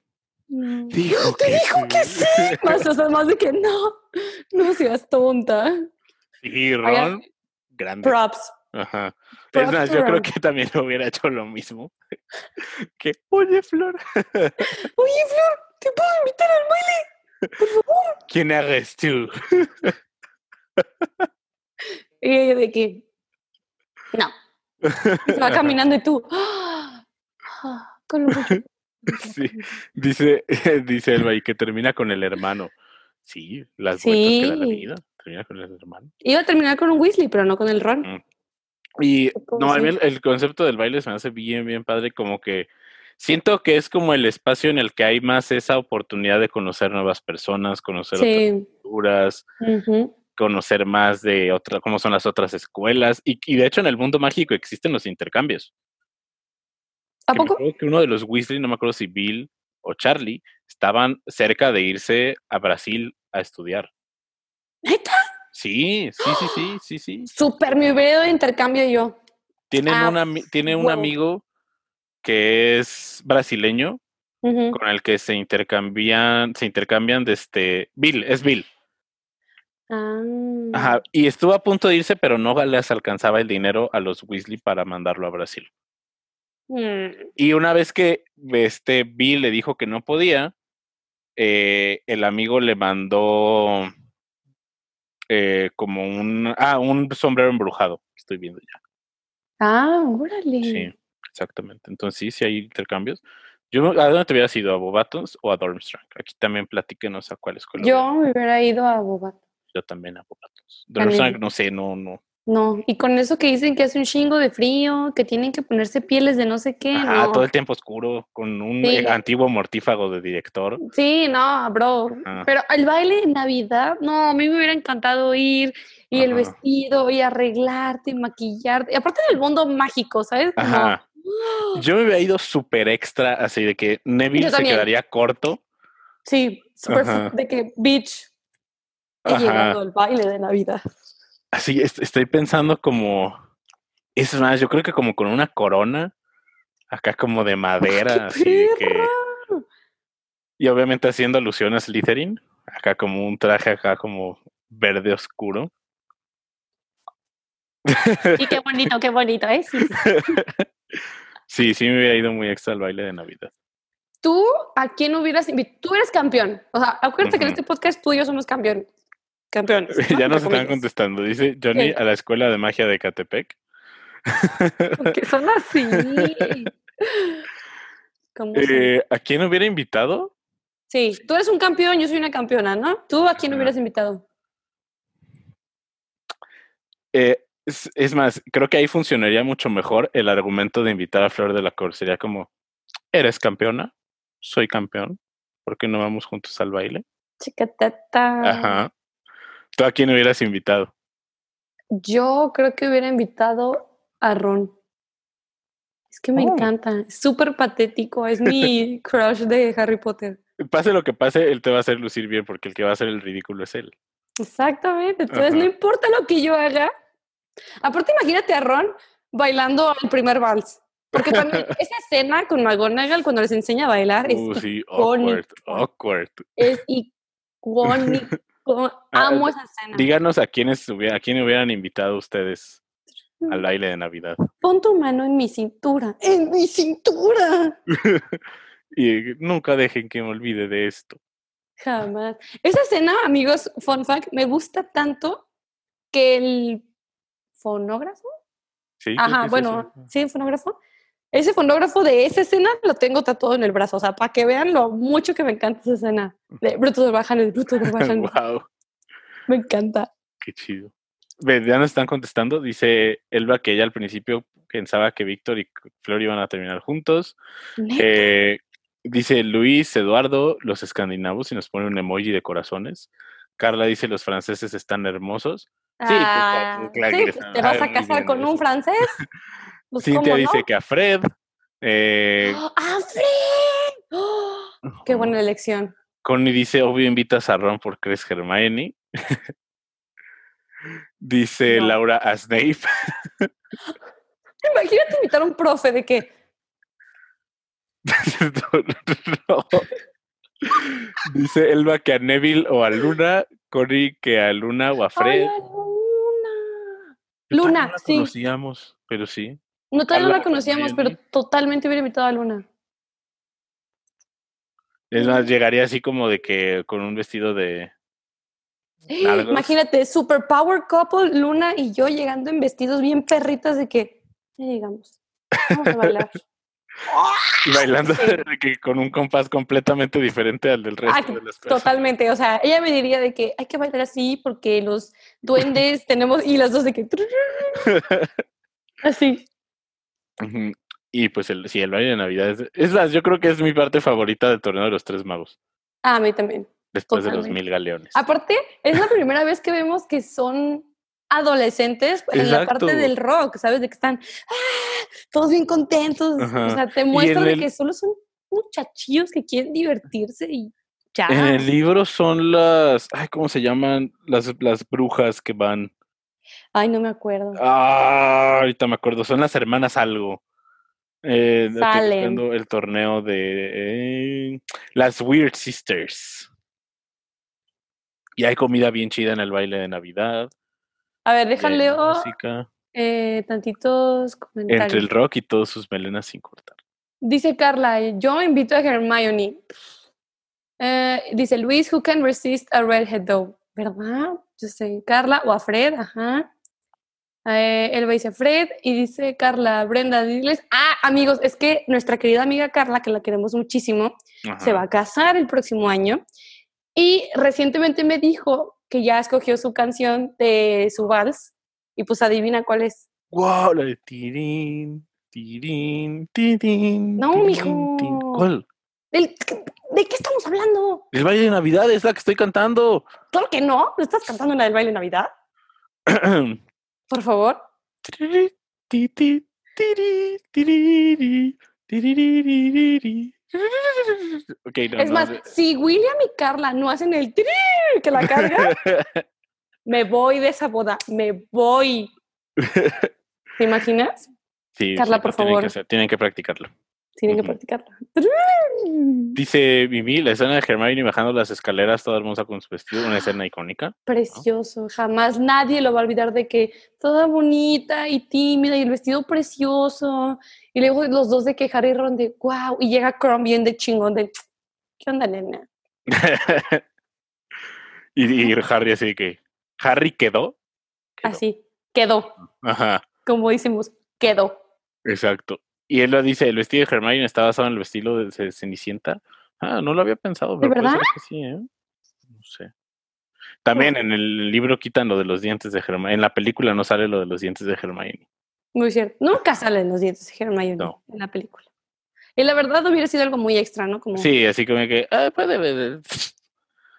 Dijo Te que dijo que sí. <laughs> Más, o sea, más de que no, no seas tonta. Sí, Ron, grande. Props. Ajá. Es props más, to yo creo que también <laughs> hubiera hecho lo mismo. <laughs> que, oye, Flor, Oye, Flor, ¿te puedo invitar al baile? ¿quién eres tú? Y ella de que, no. Y se va caminando y tú, "Ah, <gasps> ah, con mucho. <laughs> Sí. <laughs> Dice, <laughs> dice Elba, y que termina con el hermano. Sí, las vueltas que da la vida. Termina con el hermano. Iba a terminar con un Weasley, pero no con el Ron. Mm. Y ¿Qué puedo no, a mí el, concepto del baile se me hace bien, bien padre, como que siento que es como el espacio en el que hay más esa oportunidad de conocer nuevas personas, conocer otras culturas, conocer más de otra, cómo son las otras escuelas. Y, y de hecho en el mundo mágico existen los intercambios. ¿A que poco? uno de los Weasley, no me acuerdo si Bill o Charlie, estaban cerca de irse a Brasil a estudiar. ¿Neta? Sí, sí, sí, sí, sí, sí. Me hubiera ido de intercambio yo. Tienen Ah, un ami- tiene un wow. amigo que es brasileño con el que se intercambian, se intercambian de este Bill, es Bill. Ah. Ajá, y estuvo a punto de irse, pero no les alcanzaba el dinero a los Weasley para mandarlo a Brasil. Mm. Y una vez que este Bill le dijo que no podía, eh, el amigo le mandó eh, como un ah, un sombrero embrujado. Estoy viendo ya. Ah, órale. Sí, exactamente. Entonces sí, sí hay intercambios. Yo, ¿a dónde te hubieras ido? ¿A Bobatons o a Dormstrang? Aquí también platíquenos a cuál escuela. Yo me hubiera ido a Bobat. Yo también a Bobatons. Dormstrang, no sé, no, no. No, y con eso que dicen que hace un chingo de frío, que tienen que ponerse pieles de no sé qué. No. todo el tiempo oscuro, con un Sí. antiguo mortífago de director. Sí, no, bro. Ajá. Pero el baile de Navidad, no, a mí me hubiera encantado ir y el vestido y arreglarte y maquillarte. Y aparte del mundo mágico, ¿sabes? Como, Ajá. ¡ah! Yo me había ido súper extra, así de que Neville se quedaría corto. Sí, Ajá. de que, bitch, he llegado al baile de Navidad. Así est- estoy pensando como. Es más, yo creo que como con una corona, acá como de madera, así de que. Y obviamente haciendo alusión a Slytherin, acá como un traje acá como verde oscuro. Y qué bonito, qué bonito, ¿eh? Sí, sí. Sí, <laughs> sí me hubiera ido muy extra al baile de Navidad. ¿Tú a quién hubieras invitado? Tú eres campeón. O sea, acuérdate que en este podcast tú y yo somos campeones. Campeones. <laughs> ¿no? ya nos están contestando. Dice Johnny ¿Qué? a la escuela de magia de Catepec. Porque son así. <laughs> ¿Cómo son? Eh, ¿A quién hubiera invitado? Sí, tú eres un campeón, yo soy una campeona, ¿no? ¿Tú a quién hubieras invitado? Eh, es, es más, creo que ahí funcionaría mucho mejor el argumento de invitar a Flor de la Cor. Sería como, ¿eres campeona? Soy campeón. ¿Por qué no vamos juntos al baile? Chicatata. Ajá. ¿Tú a quién hubieras invitado? Yo creo que hubiera invitado a Ron. Es que me Oh. encanta. Es súper patético. Es mi <laughs> crush de Harry Potter. Pase lo que pase, él te va a hacer lucir bien porque el que va a hacer el ridículo es él. Exactamente. Entonces, no importa lo que yo haga. Aparte, imagínate a Ron bailando el primer vals. Porque también <laughs> esa escena con McGonagall cuando les enseña a bailar es, Uh, sí, awkward, es icónico. Oh, Ah, amo esa escena. Díganos a quiénes hubiera, a quién hubieran invitado ustedes al baile de Navidad. Pon tu mano en mi cintura. ¡En mi cintura! <laughs> Y nunca dejen que me olvide de esto. Jamás. Esa escena, amigos, fun fact, me gusta tanto que el fonógrafo, Sí, ajá, bueno, sí, fonógrafo, ese fonógrafo de esa escena lo tengo tatuado en el brazo, o sea, para que vean lo mucho que me encanta esa escena de Brutus Bajanes, Brutus Bajanes, <laughs> wow, me encanta. qué chido. Ve, ya nos están contestando. Dice Elba que ella al principio pensaba que Víctor y Flor iban a terminar juntos. Eh, dice Luis Eduardo, los escandinavos, y nos pone un emoji de corazones. Carla dice, los franceses están hermosos. sí, pues, ah, claro sí, está- te vas a casar con un francés. <laughs> Pues, Cintia ¿cómo dice no? que a Fred. eh, ¡Ah, Fred! ¡Oh! Qué buena elección. Connie dice, obvio invitas a Ron porque eres Hermione. <laughs> dice No. Laura a Snape. <laughs> Imagínate invitar a un profe de que No. <laughs> Dice Elba que a Neville o a Luna, Connie que a Luna o a Fred. ¡Ay, a Luna! Yo todavía Luna, no la sí. conocíamos, pero sí. No, todavía no la conocíamos, pero totalmente hubiera invitado a Luna. Es más, llegaría así como de que con un vestido de. Largos. Imagínate, super power couple, Luna y yo llegando en vestidos bien perritas de que ya llegamos. Vamos a bailar. <laughs> y bailando Sí. de que con un compás completamente diferente al del resto Ah, de las personas. Totalmente, o sea, ella me diría de que hay que bailar así porque los duendes tenemos y las dos de que <laughs> así. Y pues el, sí, el baile de Navidad es, es más, yo creo que es mi parte favorita del torneo de los tres magos, Ah, a mí también. después de los mil galeones. Aparte, es la primera vez que vemos que son adolescentes en la parte del rock, ¿sabes? De que están ¡ah! todos bien contentos. Ajá. O sea, te muestran el- que solo son muchachillos que quieren divertirse y ya. En el libro son las, ay, ¿cómo se llaman? Las, las brujas que van. Ay, no me acuerdo. Ah, ahorita me acuerdo, son las hermanas algo. Eh, buscando el torneo de eh, las Weird Sisters. Y hay comida bien chida en el baile de Navidad. A ver, déjale eh, tantitos comentarios. entre el rock y todos sus melenas sin cortar. Dice Carla, yo invito a Hermione. Eh, dice Luis, who can resist a redhead though? ¿Verdad? Yo sé, Carla o a Fred, ajá. Eh, Elba dice Fred y dice Carla, Brenda, diles, ah, amigos, es que nuestra querida amiga Carla, que la queremos muchísimo, se va a casar el próximo año y recientemente me dijo que ya escogió su canción de su vals y pues adivina cuál es. Wow, la de tirín, tirín, tirín. No, tirín, mijo. ¿Cuál? ¿Del- ¿De qué estamos hablando? El baile de Navidad es la que estoy cantando. Claro que no, ¿no estás cantando la del baile de Navidad? <clears throat> Por favor. Tiriri, ti, ti, tiri, tiriri, tiriririri. Ok, no, es no, más, si William y Carla no hacen el tiri que la carga, <laughs> me voy de esa boda, me voy. <laughs> ¿Te imaginas? Sí, Carla, sí, por tienen favor. que hacer, tienen que practicarlo. Tienen que practicarla. Dice Mimi, la escena de Hermione bajando las escaleras toda hermosa con su vestido, una escena icónica. Precioso, jamás nadie lo va a olvidar de que toda bonita y tímida y el vestido precioso. Y luego los dos de que Harry y Ron de wow, y llega Crum bien de chingón de ¿qué onda, nena? <laughs> y, y Harry así que, ¿Harry quedó? Quedó. Así, quedó, Ajá, como decimos, quedó. exacto. Y él lo dice, el vestido de Hermione está basado en el vestido de Ce- Cenicienta. Ah, no lo había pensado, ¿De pero puede ser verdad? que sí, ¿eh? No sé. También en el libro quitan lo de los dientes de Hermione. En la película no sale lo de los dientes de Hermione. Muy cierto. Nunca salen los dientes de Hermione No. en la película. Y la verdad hubiera sido algo muy extra, ¿no? Como, Sí, así como que, ah, puede ver.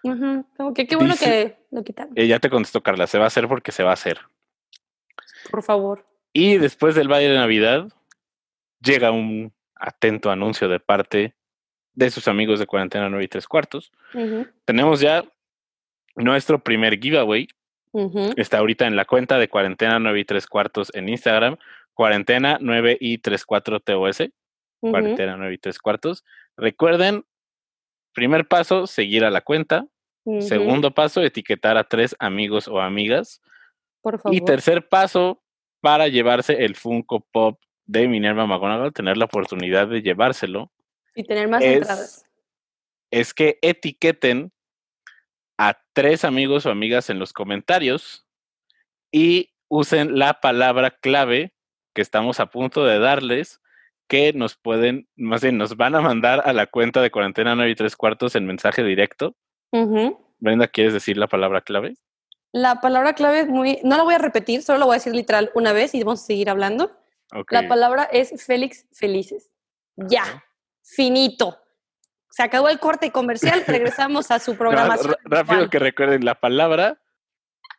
Ujú, como que qué bueno Dice- que lo quitaron. Eh, ya te contestó Carla, se va a hacer porque se va a hacer. Por favor. Y después del baile de Navidad, llega un atento anuncio de parte de sus amigos de Cuarentena 9 y 3 cuartos. Tenemos ya nuestro primer giveaway. Está ahorita en la cuenta de Cuarentena 9 y 3 cuartos en Instagram. Cuarentena 9 y 3 4 TOS. Cuarentena 9 y 3 cuartos. Recuerden, primer paso, seguir a la cuenta. Segundo paso, etiquetar a tres amigos o amigas. Por favor. Y tercer paso, para llevarse el Funko Pop de Minerva McGonagall, tener la oportunidad de llevárselo, Y tener más es- entradas. es que etiqueten a tres amigos o amigas en los comentarios y usen la palabra clave que estamos a punto de darles, que nos pueden, más bien, nos van a mandar a la cuenta de cuarentena 9 y 3 cuartos en mensaje directo. Brenda, ¿quieres decir la palabra clave? La palabra clave es muy. No la voy a repetir, solo la voy a decir literal una vez y vamos a seguir hablando. La palabra es Félix Felices. Ya, finito. Se acabó el corte comercial, <laughs> regresamos a su Ra- programación. ra- rápido que recuerden la palabra,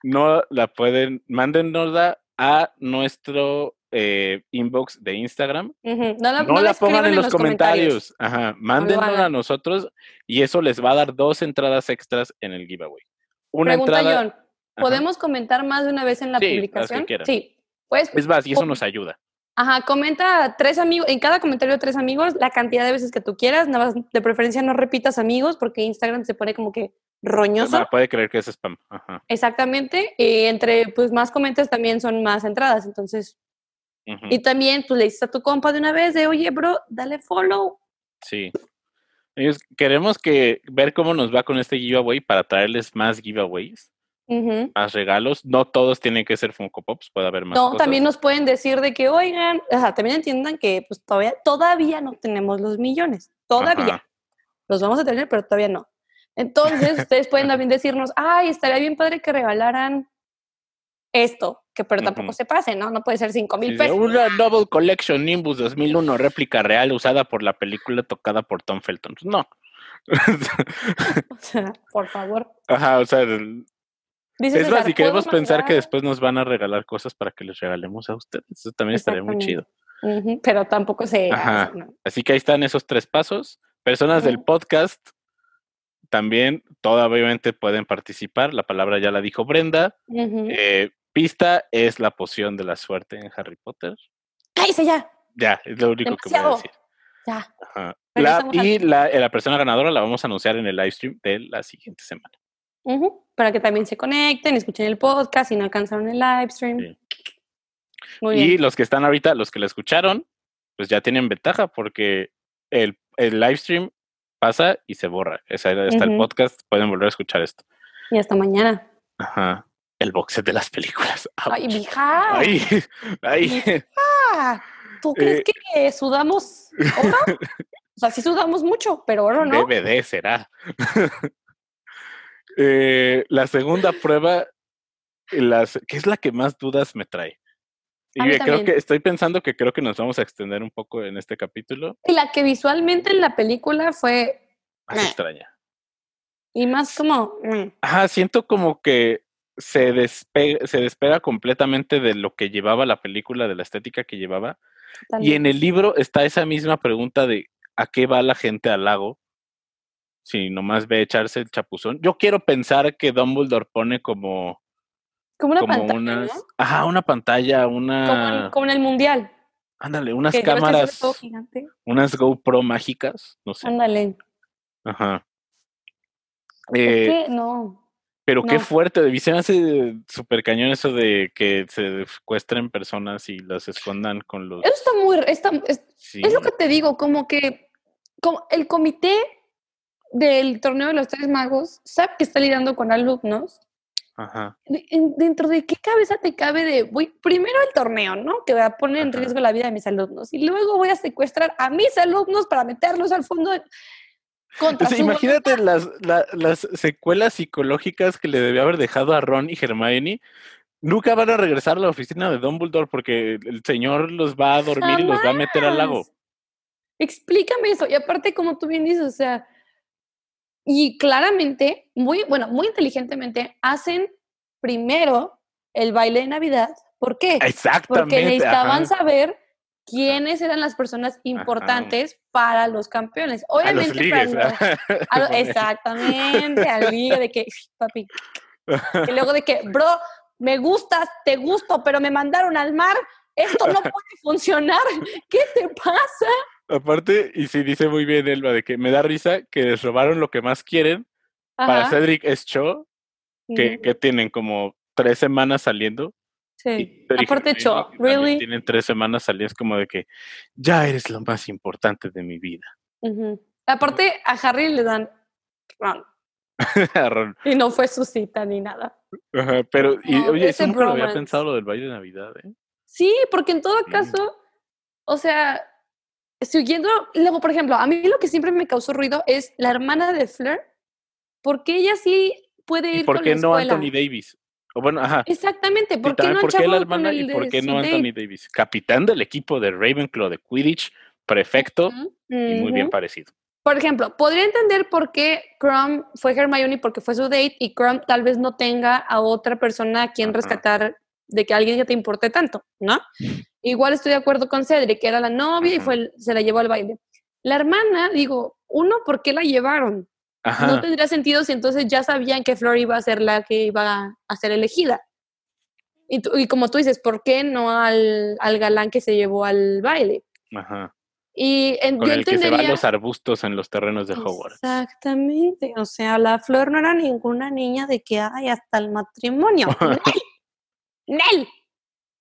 no la pueden, mándennosla a nuestro eh, inbox de Instagram. No la, No, no la escriban pongan en los comentarios. Ajá, mándenla a nosotros y eso les va a dar dos entradas extras en el giveaway. Una Pregunta entrada. John, ajá. ¿podemos comentar más de una vez en la Sí, las que publicación? Sí. Pues, Es más, y eso nos ayuda. Ajá, comenta tres amigos, en cada comentario tres amigos, la cantidad de veces que tú quieras, nada más de preferencia no repitas amigos porque Instagram se pone como que roñoso. Puede creer que es spam. Ajá. Exactamente, y entre pues más comentas también son más entradas, entonces, y también tú le dices a tu compa de una vez de, oye, bro, dale follow. Sí. Ellos- queremos que ver cómo nos va con este giveaway para traerles más giveaways, Más regalos. No todos tienen que ser Funko Pops, puede haber más No, cosas. también nos pueden decir de que, oigan, o sea, también entiendan que pues todavía, todavía no tenemos los millones, todavía. Ajá. Los vamos a tener, pero todavía no. Entonces, ustedes pueden también <laughs> decirnos, ay, estaría bien padre que regalaran esto, que pero tampoco se pase, ¿no? No puede ser cinco mil Sí, de pesos. Una Double Collection Nimbus 2001, réplica real usada por la película tocada por Tom Felton. No. <laughs> <laughs> O sea, por favor. Ajá, o sea, Dice es más, si queremos ¿puedo pensar que después nos van a regalar cosas para que les regalemos a ustedes, eso también estaría muy chido. Pero tampoco se Ajá. hace, ¿no? Así que ahí están esos tres pasos. Personas del podcast también, todas obviamente pueden participar. La palabra ya la dijo Brenda. Eh, pista es la poción de la suerte en Harry Potter. ¡Cállese ya! Ya, es lo único que voy a decir. Ya. Ajá. La- y la, eh, la persona ganadora la vamos a anunciar en el live stream de la siguiente semana. Ujú, Para que también se conecten, escuchen el podcast y no alcanzaron el live stream. Sí. Muy Y bien. los que están ahorita, los que la escucharon, pues ya tienen ventaja porque el, el live stream pasa y se borra. Esa era está el Ujú. podcast, pueden volver a escuchar esto. Y hasta mañana. Ajá. El box set de las películas. <laughs> ¡Ay, mija! Ay, ay. Ah, ¿Tú <laughs> crees Eh. que sudamos <laughs> o sea, sí sudamos mucho, pero oro no. DVD será. Eh, la segunda prueba, las, ¿qué es la que más dudas me trae? Y que creo también. que estoy pensando que creo que nos vamos a extender un poco en este capítulo. Y la que visualmente en la película fue, Más Meh. extraña. y más como, mm, Ajá, siento como que se despega, se despega completamente de lo que llevaba la película, de la estética que llevaba. Y en el libro está esa misma pregunta de ¿a qué va la gente al lago? Si nomás ve echarse el chapuzón. Yo quiero pensar que Dumbledore pone como, como una como pantalla, unas. ¿no? Ajá, una pantalla, Como en, una. como en el mundial. Ándale, unas que cámaras, unas GoPro mágicas, no sé. Ándale. Ajá. Es Eh, que no. pero qué fuerte, se me hace súper cañón eso de que se secuestren personas y las escondan con los. Eso está muy, está, es, Sí. es lo que te digo, como que como el comité del torneo de los tres magos sabe que está lidiando con alumnos. Ajá. de- en- ¿Dentro de qué cabeza te cabe de, voy, primero el torneo, ¿no? Que va a poner en Ajá. riesgo la vida de mis alumnos. Y luego voy a secuestrar a mis alumnos para meterlos al fondo de- contra O sea, imagínate las, la- las secuelas psicológicas que le debió haber dejado a Ron y Hermione. Nunca van a regresar a la oficina de Dumbledore porque el señor los va a dormir y los va a meter al lago. Explícame eso. Y aparte, como tú bien dices, o sea, y claramente, muy, bueno, muy inteligentemente, hacen primero el baile de Navidad. ¿Por qué? Exactamente. Porque necesitaban ajá. saber quiénes eran las personas importantes para los campeones. A los Obviamente, ligues. para los- <laughs> a lo- Con él. exactamente, al liga de que, papi, y luego de que, bro, me gustas, te gusto, pero me mandaron al mar. Esto no <laughs> puede funcionar. ¿Qué te pasa? Aparte, y sí dice muy bien Elba, de que me da risa que les robaron lo que más quieren para Ajá, Cedric es show, que, ujú, que tienen como tres semanas saliendo. sí. Y Aparte, Cho, really. Tienen tres semanas saliendo, es como de que ya eres lo más importante de mi vida. Ujú. Aparte, a Harry le dan Ron, <laughs> Ron. y no fue su cita ni nada. Ajá, pero, y, No, oye, eso nunca lo había pensado lo del baile de Navidad, ¿eh? Sí, porque en todo Mm. caso, o sea, siguiendo, luego, por ejemplo, a mí lo que siempre me causó ruido es la hermana de Fleur, porque ella sí puede ¿Y ir por con qué la no escuela. Anthony Davis? O bueno, ajá. Exactamente, ¿por qué no ¿por qué la hermana y por qué no? Anthony Davis? Capitán del equipo de Ravenclaw de Quidditch, perfecto Ujú, y muy bien parecido. Por ejemplo, podría entender por qué Crumb fue Hermione porque fue su date y Crumb tal vez no tenga a otra persona a quien rescatar de que alguien ya te importe tanto, ¿no? Igual estoy de acuerdo con Cedric, que era la novia y fue se la llevó al baile. La hermana, digo, uno, ¿por qué la llevaron? Ajá. No tendría sentido si entonces ya sabían que Flor iba a ser la que iba a ser elegida. Y, tú- y como tú dices, ¿por qué no al, al galán que se llevó al baile? Ajá. Y en- Con yo el que se entendería... los arbustos en los terrenos de Hogwarts. Exactamente. O sea, la Flor no era ninguna niña de que hay hasta el matrimonio. <laughs> ¡Nel!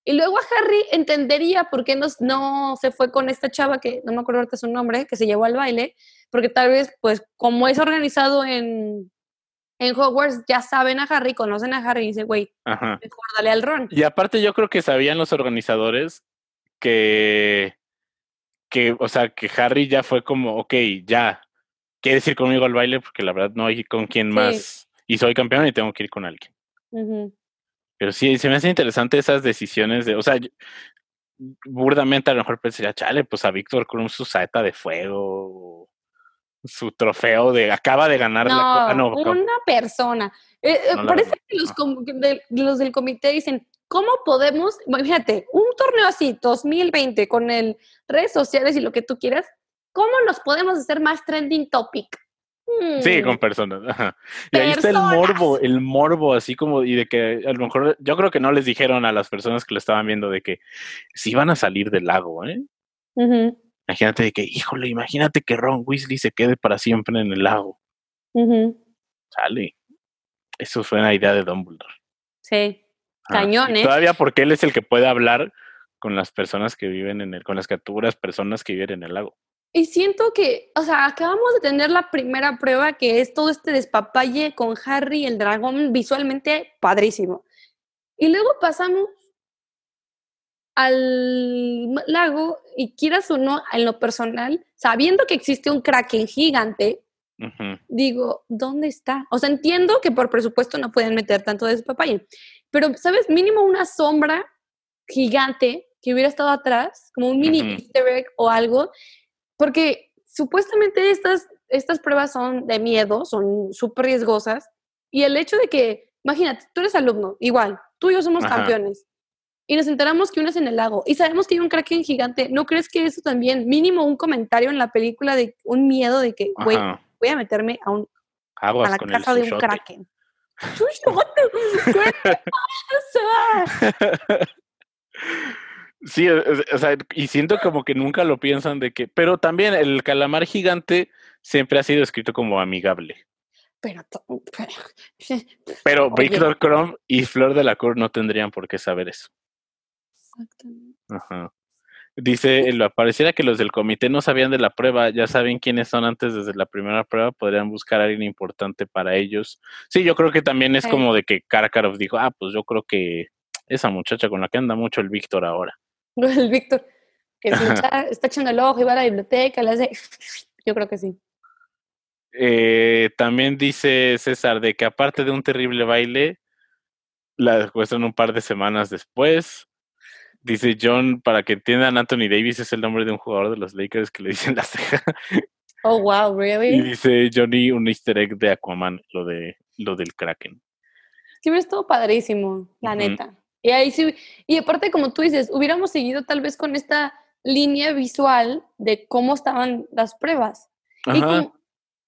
Y luego a Harry entendería por qué no, no se fue con esta chava que no me acuerdo ahorita su nombre, que se llevó al baile, porque tal vez, pues, como es organizado en, en Hogwarts, ya saben a Harry, conocen a Harry y dicen, güey, mejor dale al Ron. Y aparte yo creo que sabían los organizadores que, que, o sea, que Harry ya fue como, ok, ya, quieres ir conmigo al baile porque la verdad no hay con quién Sí. más. Y soy campeón y tengo que ir con alguien. Ujú. Pero sí, se me hace interesante esas decisiones de, o sea, yo- burdamente a lo mejor pensaría, chale, pues a Víctor Krum su saeta de fuego, su trofeo de, acaba de ganar la No, co- ah, no, una persona. Eh, eh, No la es que los, de- los del comité dicen, ¿cómo podemos, imagínate, un torneo así, 2020, con el redes sociales y lo que tú quieras, ¿cómo nos podemos hacer más trending topic? Sí, Hmm, con personas. ajá. Y ahí está el morbo, el morbo, así como, y de que a lo mejor, yo creo que no les dijeron a las personas que lo estaban viendo de que si van a salir del lago, ¿eh? Imagínate de que, híjole, imagínate que Ron Weasley se quede para siempre en el lago. Sale. Eso fue una idea de Dumbledore. Sí, Y ¿eh? Todavía porque él es el que puede hablar con las personas que viven en el, con las criaturas, personas que viven en el lago. Y siento que, o sea, acabamos de tener la primera prueba que es todo este despapalle con Harry el dragón visualmente padrísimo. Y luego pasamos al lago y quieras o no, en lo personal, sabiendo que existe un kraken gigante, Ujú. digo, ¿dónde está? O sea, entiendo que por presupuesto no pueden meter tanto despapalle, pero, ¿sabes? Mínimo una sombra gigante que hubiera estado atrás, como un mini Ujú. easter egg o algo, porque supuestamente estas, estas pruebas son de miedo, son súper riesgosas, y el hecho de que, imagínate, tú eres alumno, igual, tú y yo somos Ajá. campeones, y nos enteramos que uno es en el lago, y sabemos que hay un kraken gigante, ¿no crees que eso también, mínimo un comentario en la película de un miedo de que, güey, voy a meterme a, un, a la con casa de un kraken? <laughs> <laughs> ¡Sushote! ¿Qué te pasa? Sí, o sea, y siento como que nunca lo piensan de que, pero también el calamar gigante siempre ha sido escrito como amigable. Pero, to- pero-. <laughs> Víctor Krum y Flor de la Cour no tendrían por qué saber eso. Exactamente. Ajá. Dice, lo pareciera que los del comité no sabían de la prueba, ya saben quiénes son antes desde la primera prueba, podrían buscar a alguien importante para ellos. Sí, yo creo que también es Sí. como de que Karkaroff dijo, ah, pues yo creo que esa muchacha con la que anda mucho el Víctor ahora. <laughs> El Víctor, que está, está echando el ojo y va a la biblioteca, le hace. <laughs> Yo creo que sí. Eh, también dice César de que aparte de un terrible baile, la secuestran un par de semanas después. Dice John, para que entiendan, Anthony Davis es el nombre de un jugador de los Lakers que le dicen <laughs> la ceja. Oh, wow, Y really? dice Johnny un easter egg de Aquaman, lo de lo del Kraken. Sí, hubiera estado padrísimo, la neta. Y ahí sí, y aparte, como tú dices, hubiéramos seguido tal vez con esta línea visual de cómo estaban las pruebas. Y, Ajá. como-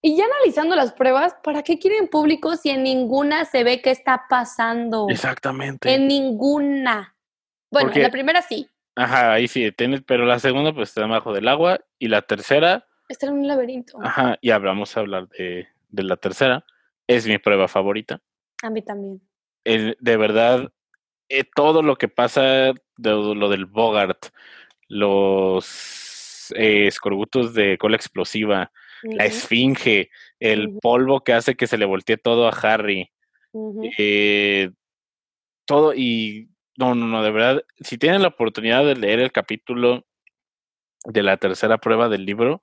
y ya analizando las pruebas, ¿para qué quieren público si en ninguna se ve qué está pasando? Exactamente. En ninguna. Bueno, Porque- en la primera sí. Ajá, ahí sí, tienes, pero la segunda pues está debajo del agua y la tercera, Está en un laberinto. ajá, y hablamos a hablar de, de la tercera, es mi prueba favorita. A mí también. El- de verdad, eh, todo lo que pasa, de, lo del Bogart, los eh, escorbutos de cola explosiva, la esfinge, el polvo que hace que se le voltee todo a Harry, eh, todo y no, no, no, de verdad, si tienen la oportunidad de leer el capítulo de la tercera prueba del libro,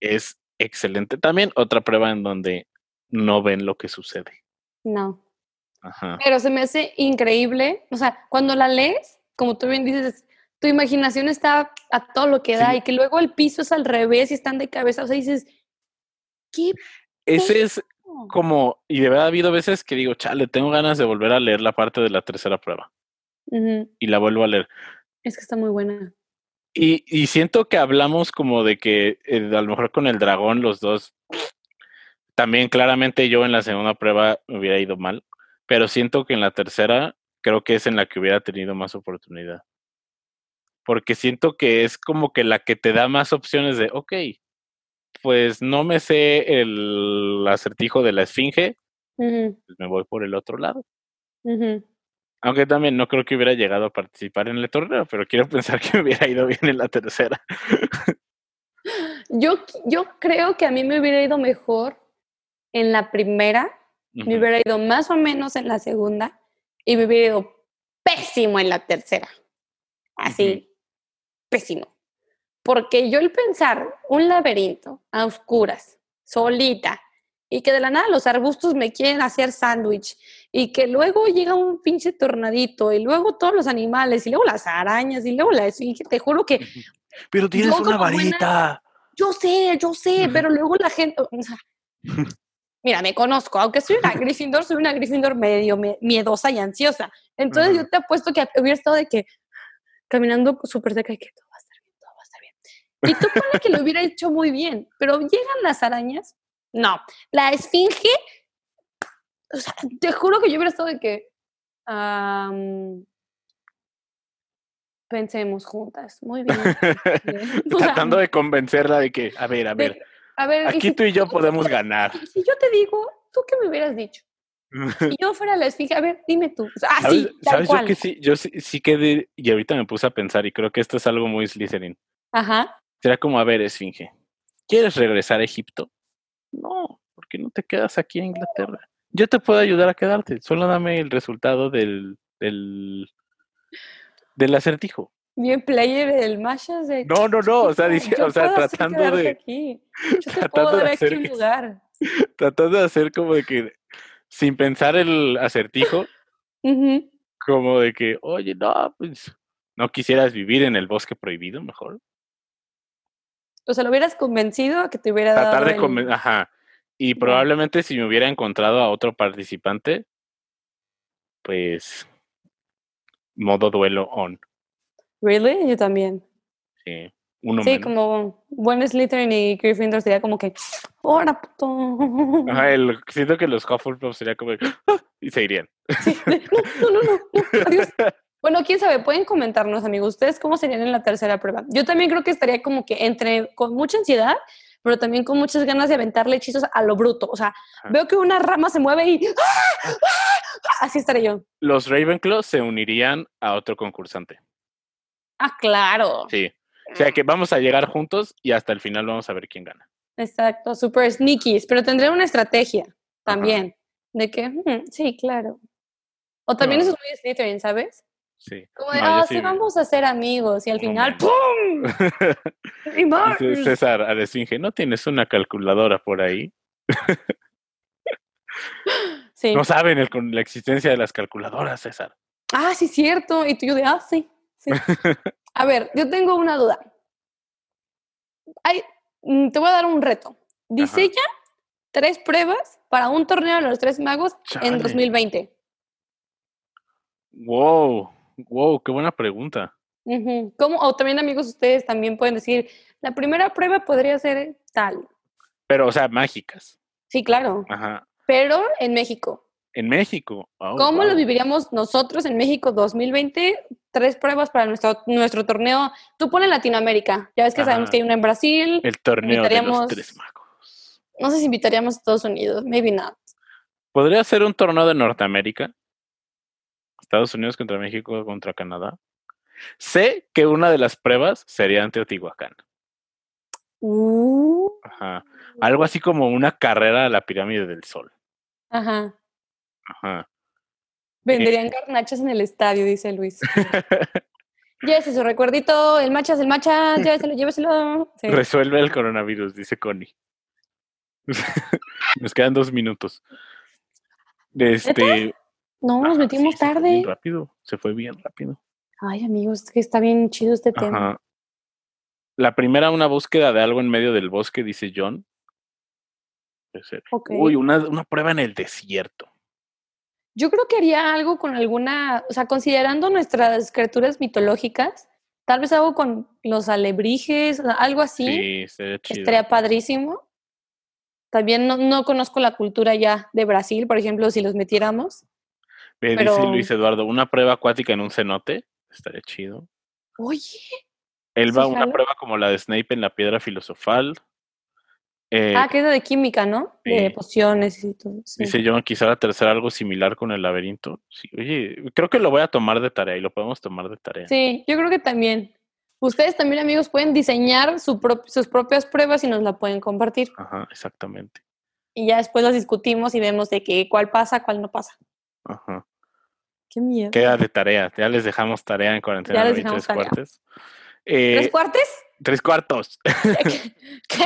es excelente. También otra prueba en donde no ven lo que sucede. No. Ajá. Pero se me hace increíble. O sea, cuando la lees, como tú bien dices, tu imaginación está a todo lo que da Sí. y que luego el piso es al revés y están de cabeza. O sea, dices, ¿qué? Ese es como, y de verdad ha habido veces que digo, chale, tengo ganas de volver a leer la parte de la tercera prueba. Y la vuelvo a leer. Es que está muy buena. Y, y siento que hablamos como de que eh, a lo mejor con el dragón los dos, también claramente yo en la segunda prueba me hubiera ido mal, pero siento que en la tercera creo que es en la que hubiera tenido más oportunidad. Porque siento que es como que la que te da más opciones de, ok, pues no me sé el acertijo de la esfinge, pues me voy por el otro lado. Aunque también no creo que hubiera llegado a participar en el torneo, pero quiero <laughs> pensar que me hubiera ido bien en la tercera. Yo, yo creo que a mí me hubiera ido mejor en la primera, me hubiera ido más o menos en la segunda y me hubiera ido pésimo en la tercera. Así, pésimo. Porque yo el pensar un laberinto a oscuras, solita, y que de la nada los arbustos me quieren hacer sándwich, y que luego llega un pinche tornadito, y luego todos los animales, y luego las arañas, y luego la esfinge, te juro que Pero tienes una buena- varita. yo sé, yo sé, pero luego la gente, o sea, <laughs> mira, me conozco, aunque soy una <laughs> Gryffindor, soy una Gryffindor medio me- miedosa y ansiosa. Entonces yo te apuesto que hubiera estado de que caminando súper cerca y que todo va a estar bien, todo va a estar bien. Y tú pones que lo <laughs> hubiera hecho muy bien, pero llegan las arañas, no. La esfinge, o sea, te juro que yo hubiera estado de que pensemos juntas, muy bien. <laughs> Tratando de convencerla de que, a ver, a de- ver, a ver, y aquí si tú y yo podemos ganar. Si yo te digo, ¿tú qué me hubieras dicho? Si yo fuera la esfinge, a ver, dime tú. Ah, ¿Sabes, sí, tal sabes yo cual. que sí? Yo sí, sí quedé, y ahorita me puse a pensar, y creo que esto es algo muy Slytherin. Ajá. Será como, a ver, Esfinge, ¿quieres regresar a Egipto? No, porque no te quedas aquí en Inglaterra. Yo te puedo ayudar a quedarte, solo dame el resultado del, del, del acertijo. Bien player el Mashas de... No, no, no, o sea, "Chico, dice- o sea, tratando de- Aquí. Yo te <laughs> tratando puedo dar aquí hacer un lugar. <laughs> Tratando de hacer como de que, sin pensar el acertijo, como de que, oye, no, pues, ¿no quisieras vivir en el bosque prohibido mejor? O sea, lo hubieras convencido a que te hubiera Tratar dado de el- ajá. Y probablemente si me hubiera encontrado a otro participante, pues modo duelo on. ¿Really? Yo también. Sí, uno sí, menos. como buen Slytherin y Gryffindor sería como que... ¡Hora, puto! Ajá, el- siento que los Hufflepuff sería como "Ah", y se irían. Sí, no, no, no, no, no, adiós. Bueno, quién sabe, pueden comentarnos, amigos, ustedes cómo serían en la tercera prueba. Yo también creo que estaría como que entre con mucha ansiedad, pero también con muchas ganas de aventarle hechizos a lo bruto. O sea, Ajá. veo que una rama se mueve y ¡ah! ¡ah! así estaré yo. Los Ravenclaw se unirían a otro concursante. Ah, claro. Sí. O sea que vamos a llegar juntos y hasta el final vamos a ver quién gana. Exacto, super sneakies, pero tendré una estrategia también de que, "Hmm, sí, claro. O también eso es muy Slytherin, ¿sabes? Sí. Como de, No, ah, sí vamos a ser amigos y al No final. ¡pum! <laughs> Y. Dice César a Esfinge, ¿no tienes una calculadora por ahí? Sí. No saben el- con la existencia de las calculadoras, César. Ah, sí, cierto. Y tú yo de, ah, sí, sí. A ver, yo tengo una duda. Ay, mm, te voy a dar un reto. Diseña tres pruebas para un torneo de los tres magos en Chale. 2020. Wow, wow, qué buena pregunta. O también, amigos, ustedes también pueden decir, la primera prueba podría ser tal. Pero, o sea, mágicas. Sí, claro. Ajá. Pero en México. En México. Oh, ¿Cómo lo wow. viviríamos nosotros en México 2020? Tres pruebas para nuestro, nuestro torneo. Tú pones Latinoamérica. Ya ves que sabemos que hay una en Brasil. El torneo de los tres magos. no sé si invitaríamos a Estados Unidos, maybe not. Podría ser un torneo de Norteamérica. Estados Unidos contra México contra Canadá. Sé que una de las pruebas sería en Teotihuacán. Uh, Ajá. Algo así como una carrera a la pirámide del sol. Ajá. Ajá. Venderían garnachas en el estadio, dice Luis. <laughs> Llévese su recuerdito, el machas, el machas, lléveselo, lléveselo. Sí. Resuelve el coronavirus, dice Connie. <laughs> Nos quedan dos minutos. Este. No, nos metimos sí, se fue tarde. bien rápido. Se fue bien rápido. Ay, amigos, es que está bien chido este tema. La primera, una búsqueda de algo en medio del bosque, dice John. Uy, una, una prueba en el desierto. Yo creo que haría algo con alguna, o sea, considerando nuestras criaturas mitológicas, tal vez algo con los alebrijes, algo así, Sí, sería chido. estaría padrísimo. También no, no conozco la cultura ya de Brasil, por ejemplo, si los metiéramos. Pero- Dice Luis Eduardo, una prueba acuática en un cenote. Estaría chido. Oye, Él va a una prueba como la de Snape en la piedra filosofal. Eh, ah, que es de química, ¿no? De sí. pociones y todo. sí. Dice John, quizá la tercera algo similar con el laberinto. Sí, oye, creo que lo voy a tomar de tarea y lo podemos tomar de tarea. Sí, yo creo que también. Ustedes también, amigos, pueden diseñar su sus propias pruebas y nos la pueden compartir. Ajá, exactamente. Y ya después las discutimos y vemos de que cuál pasa, cuál no pasa. Ajá. Qué miedo. Queda de tarea. Ya les dejamos tarea en cuarentena 93 dejamos tarea. cuartos. Eh, ¿Tres cuartes? tres cuartos. <laughs> ¿Qué? ¿Qué?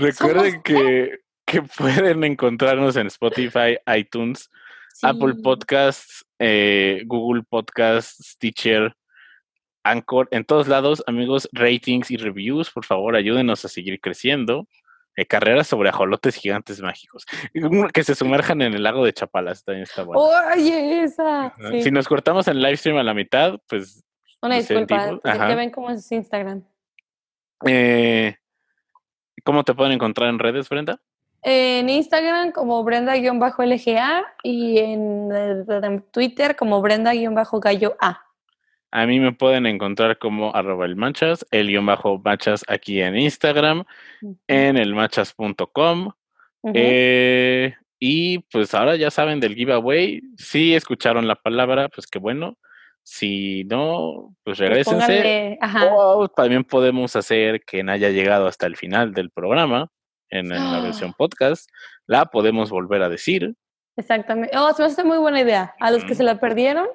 Recuerden que, que <laughs> pueden encontrarnos en Spotify, iTunes, Apple. Podcasts, eh, Google Podcasts, Stitcher, Anchor, en todos lados, amigos, ratings y reviews, por favor, ayúdenos a seguir creciendo. Eh, carreras sobre ajolotes gigantes mágicos. Que se sumerjan en el lago de Chapalas, también está bueno. Oye, esa. Sí. Si nos cortamos en live stream a la mitad, pues Una el disculpa, ya ven cómo es Instagram. eh, ¿cómo te pueden encontrar en redes, Brenda? En Instagram como Brenda-LGA y en, en Twitter como Brenda-Gallo A. A mí me pueden encontrar como arroba el manchas, el guion bajo manchas aquí en Instagram, en elmachas.com. Ujú. Eh, y pues ahora ya saben del giveaway. Si escucharon la palabra, pues qué bueno. Si no, pues Pues regresense. O también podemos hacer que haya llegado hasta el final del programa en, en la versión podcast. La podemos volver a decir. Exactamente. Oh, se me hace muy buena idea. A los que se la perdieron,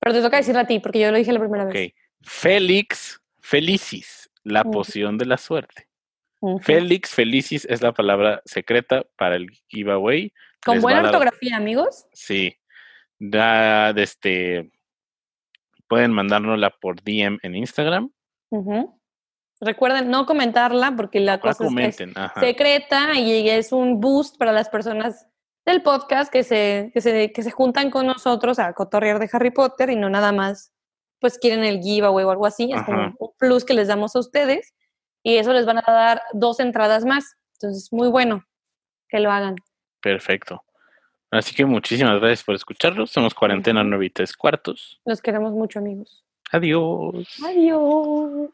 pero te toca decirla a ti, porque yo lo dije la primera Ok. vez. Félix Felicis, la poción de la suerte. Félix Felicis es la palabra secreta para el giveaway. Con Les buena dar- ortografía, amigos. Sí. Da, de este, pueden mandárnosla por DM en Instagram. Recuerden no comentarla porque la No cosa es. Ajá. secreta y es un boost para las personas del podcast que se, que se, que se juntan con nosotros a cotorrear de Harry Potter y no nada más pues quieren el giveaway o algo así. Es como un plus que les damos a ustedes y eso les van a dar dos entradas más. Entonces, muy bueno que lo hagan. Perfecto. Así que muchísimas gracias por escucharnos. Somos Cuarentena Ujú. 9 y 3 cuartos. Los queremos mucho, amigos. Adiós. Adiós.